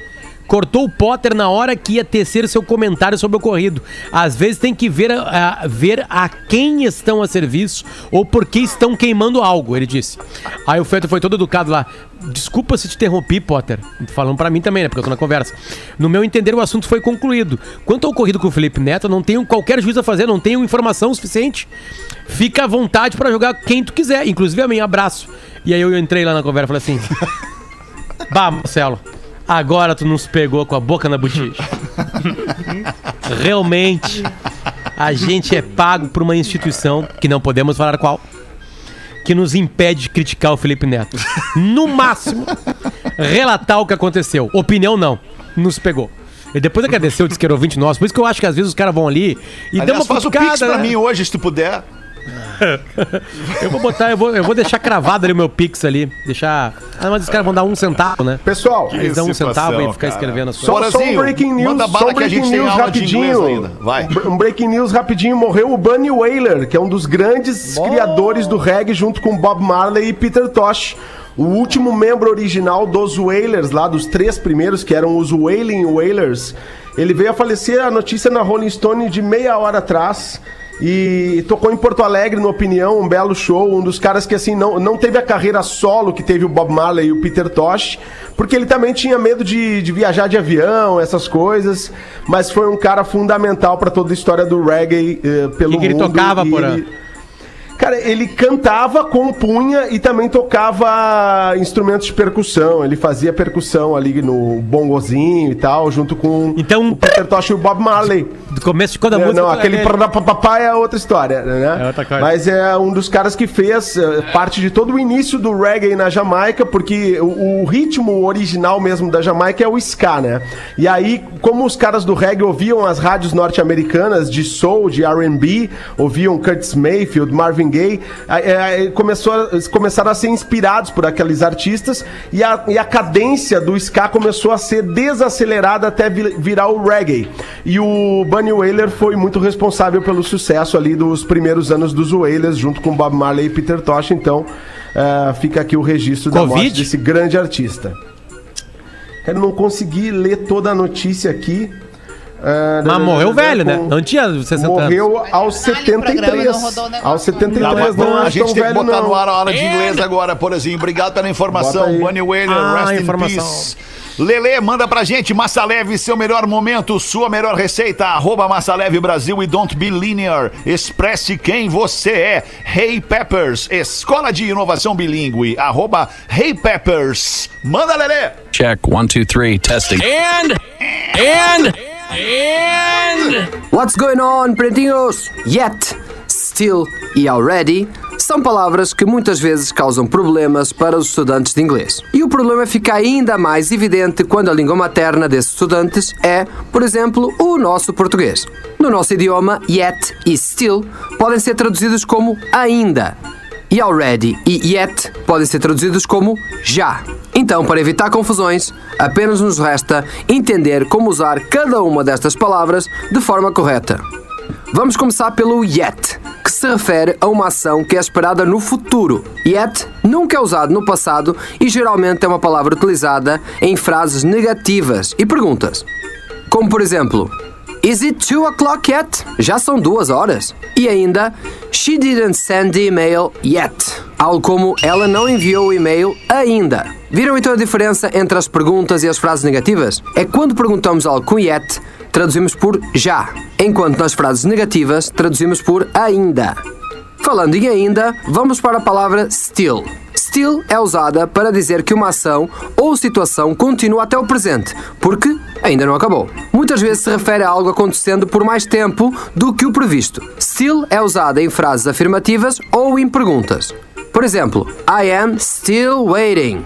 Speaker 6: Cortou o Potter na hora que ia tecer seu comentário sobre o ocorrido. Às vezes tem que ver a, a- ver a quem estão a serviço ou por que estão queimando algo, ele disse. Aí o Fetter foi todo educado lá. Desculpa se te interrompi, Potter. Falando pra mim também, né? Porque eu tô na conversa. No meu entender, o assunto foi concluído. Quanto ao ocorrido com o Felipe Neto, não tenho qualquer juízo a fazer, não tenho informação suficiente. Fica à vontade pra jogar quem tu quiser, inclusive a mim. Abraço. E aí eu entrei lá na conversa e falei assim: Bah, Marcelo, agora tu nos pegou com a boca na botija. Realmente, a gente é pago por uma instituição, que não podemos falar qual, que nos impede de criticar o Felipe Neto. No máximo, relatar o que aconteceu. Opinião não. Nos pegou. E depois agradeceu, disse que era ouvinte nosso. Por isso que eu acho que às vezes os caras vão ali e dão
Speaker 5: Aliás,
Speaker 6: uma
Speaker 5: faz o
Speaker 6: cutucada,
Speaker 5: pix pra
Speaker 6: né?
Speaker 5: mim hoje, se tu puder.
Speaker 6: Eu vou botar, eu vou, eu vou deixar cravado ali o meu Pix ali. Deixar. Ah, mas os caras vão dar um centavo, né?
Speaker 7: Pessoal,
Speaker 6: Eles dão um
Speaker 5: situação,
Speaker 6: centavo e ficar
Speaker 5: cara.
Speaker 6: escrevendo as
Speaker 7: Só,
Speaker 6: coisas.
Speaker 7: só um
Speaker 5: Borazinho,
Speaker 7: breaking news,
Speaker 5: manda bala
Speaker 7: só um
Speaker 5: que a gente
Speaker 7: breaking
Speaker 5: tem
Speaker 7: news
Speaker 5: inglês
Speaker 7: rapidinho.
Speaker 5: ainda. Vai.
Speaker 7: Um breaking news rapidinho. Morreu o Bunny Wailer, que é um dos grandes criadores do reggae, junto com Bob Marley e Peter Tosh. O último membro original dos Wailers, lá dos três primeiros, que eram os Wailing Wailers, ele veio a falecer, a notícia na Rolling Stone de meia hora atrás. E tocou em Porto Alegre, no Opinião, um belo show. Um dos caras que, assim, não, não teve a carreira solo que teve o Bob Marley e o Peter Tosh, porque ele também tinha medo de, de viajar de avião, essas coisas. Mas foi um cara fundamental para toda a história do reggae eh, pelo
Speaker 6: Que que ele
Speaker 7: mundo.
Speaker 6: tocava,
Speaker 7: e
Speaker 6: Porã?
Speaker 7: ele- Cara, ele cantava, compunha e também tocava instrumentos de percussão. Ele fazia percussão ali no bongozinho e tal, junto com
Speaker 6: Então-
Speaker 7: o Peter Tosh e o Bob Marley.
Speaker 6: Do começo de cada
Speaker 7: É,
Speaker 6: música.
Speaker 7: não,
Speaker 6: tu-
Speaker 7: aquele
Speaker 6: é-
Speaker 7: papai é outra história, né?
Speaker 6: É outra coisa.
Speaker 7: Mas é um dos caras que fez eh, parte de todo o início do reggae na Jamaica, porque o, o ritmo original mesmo da Jamaica é o ska, né? E aí, como os caras do reggae ouviam as rádios norte-americanas de soul, de R&B, ouviam Curtis Mayfield, Marvin Gaye, aí, aí começou a- começaram a ser inspirados por aqueles artistas e a, e a cadência do ska começou a ser desacelerada até vi- virar o reggae. E o Bunny Wailer foi muito responsável pelo sucesso ali dos primeiros anos dos Wailers, junto com Bob Marley e Peter Tosh. Então, eh, fica aqui o registro da
Speaker 6: Covid?
Speaker 7: morte desse grande artista. Eu não consegui ler toda a notícia aqui. Eh,
Speaker 6: Mas morreu velho, né? Não tinha 60 anos.
Speaker 7: Morreu aos
Speaker 9: Finale do programa,
Speaker 7: 73.
Speaker 9: não rodou o negócio.
Speaker 7: Aos 73
Speaker 5: Tá, mas
Speaker 7: não,
Speaker 5: bom, a
Speaker 7: é
Speaker 5: gente tem que botar
Speaker 7: não.
Speaker 5: no ar a aula de inglês agora, Porazinho. Obrigado pela informação. Bunny Wailer,
Speaker 6: Ah,
Speaker 5: rest in
Speaker 6: informação.
Speaker 5: peace. Lele, manda pra gente, Massa Leve, seu melhor momento, sua melhor receita, arroba Massa Leve Brasil e Don't Be Linear. Expresse quem você é. Hey Peppers, Escola de Inovação Bilingue, arroba Hey Peppers. Manda, Lele!
Speaker 10: Check one, two, three, testing.
Speaker 3: And, and, and.
Speaker 11: What's going on, pretinhos? Yet, still e already são palavras que muitas vezes causam problemas para os estudantes de inglês. E o problema fica ainda mais evidente quando a língua materna desses estudantes é, por exemplo, o nosso português. No nosso idioma, yet e still podem ser traduzidos como ainda. E already e yet podem ser traduzidos como já. Então, para evitar confusões, apenas nos resta entender como usar cada uma destas palavras de forma correta. Vamos começar pelo yet, que se refere a uma ação que é esperada no futuro. Yet nunca é usado no passado e geralmente é uma palavra utilizada em frases negativas e perguntas. Como por exemplo, Is it two o'clock yet? Já são duas horas. E ainda, She didn't send the email yet. Algo como ela não enviou o e-mail ainda. Viram então a diferença entre as perguntas e as frases negativas? É quando perguntamos algo com yet, traduzimos por já, enquanto nas frases negativas traduzimos por ainda. Falando em ainda, vamos para a palavra still. Still é usada para dizer que uma ação ou situação continua até o presente, porque ainda não acabou. Muitas vezes se refere a algo acontecendo por mais tempo do que o previsto. Still é usada em frases afirmativas ou em perguntas. Por exemplo, I am still waiting.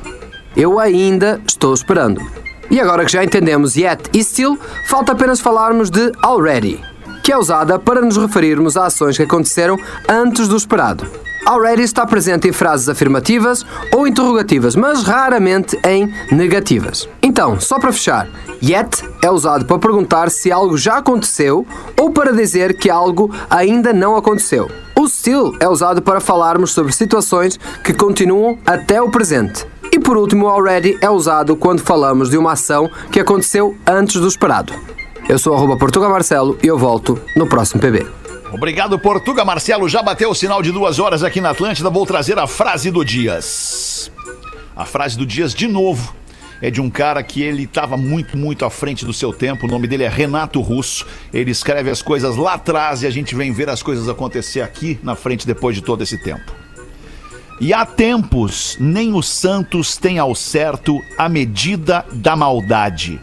Speaker 11: Eu ainda estou esperando. E agora que já entendemos yet e still, falta apenas falarmos de already. que é usada para nos referirmos a ações que aconteceram antes do esperado. Already está presente em frases afirmativas ou interrogativas, mas raramente em negativas. Então, só para fechar, yet é usado para perguntar se algo já aconteceu ou para dizer que algo ainda não aconteceu. O still é usado para falarmos sobre situações que continuam até o presente. E por último, already é usado quando falamos de uma ação que aconteceu antes do esperado. Eu sou arroba Portugal Marcelo e eu volto no próximo PB.
Speaker 5: Obrigado, Portuga Marcelo. Já bateu o sinal de duas horas aqui na Atlântida. Vou trazer a frase do Dias. A frase do Dias, de novo, é de um cara que ele estava muito, muito à frente do seu tempo. O nome dele é Renato Russo. Ele escreve as coisas lá atrás e a gente vem ver as coisas acontecer aqui na frente depois de todo esse tempo. E há tempos, nem os santos têm ao certo a medida da maldade.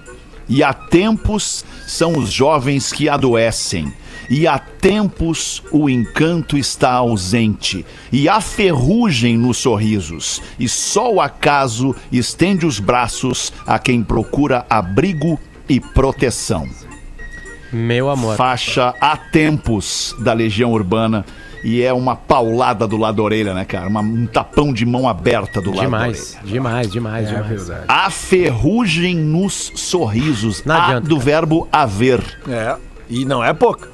Speaker 5: E há tempos, são os jovens que adoecem. E há tempos o encanto está ausente, e há ferrugem nos sorrisos, e só o acaso estende os braços a quem procura abrigo e proteção.
Speaker 6: Meu amor.
Speaker 5: Faixa Há Tempos da Legião Urbana. E é uma paulada do lado da orelha, né, cara? Uma- um tapão de mão aberta do lado
Speaker 6: Demais,
Speaker 5: da orelha.
Speaker 6: demais, demais, demais.
Speaker 5: Há ferrugem nos sorrisos.
Speaker 6: Não adianta,
Speaker 5: do verbo haver.
Speaker 4: É. E não é pouco.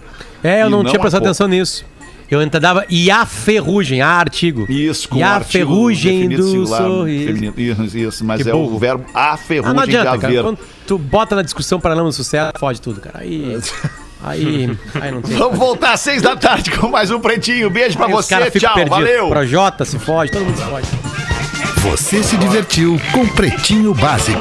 Speaker 6: É, eu não,
Speaker 5: não
Speaker 6: tinha prestado
Speaker 5: pouco.
Speaker 6: atenção nisso. Eu entendava. E a ferrugem, a artigo.
Speaker 5: Isso, com
Speaker 6: E a
Speaker 5: artigo
Speaker 6: ferrugem do
Speaker 5: singular
Speaker 6: sorriso.
Speaker 5: feminino. Isso, isso, mas
Speaker 6: Que
Speaker 5: é
Speaker 6: burro.
Speaker 5: o verbo
Speaker 6: Ah,
Speaker 5: ferrugem
Speaker 6: não adianta,
Speaker 5: de
Speaker 6: cara.
Speaker 5: haver.
Speaker 6: Quando tu bota na discussão para não sucesso, fode tudo, cara. Aí. Aí. Aí não tem.
Speaker 5: Vamos voltar às seis da tarde com mais um Pretinho. Beijo pra
Speaker 6: Aí
Speaker 5: você, tchau,
Speaker 6: perdidos.
Speaker 5: valeu.
Speaker 6: Projota se fode, todo mundo se fode.
Speaker 2: Você se divertiu com Pretinho Básico.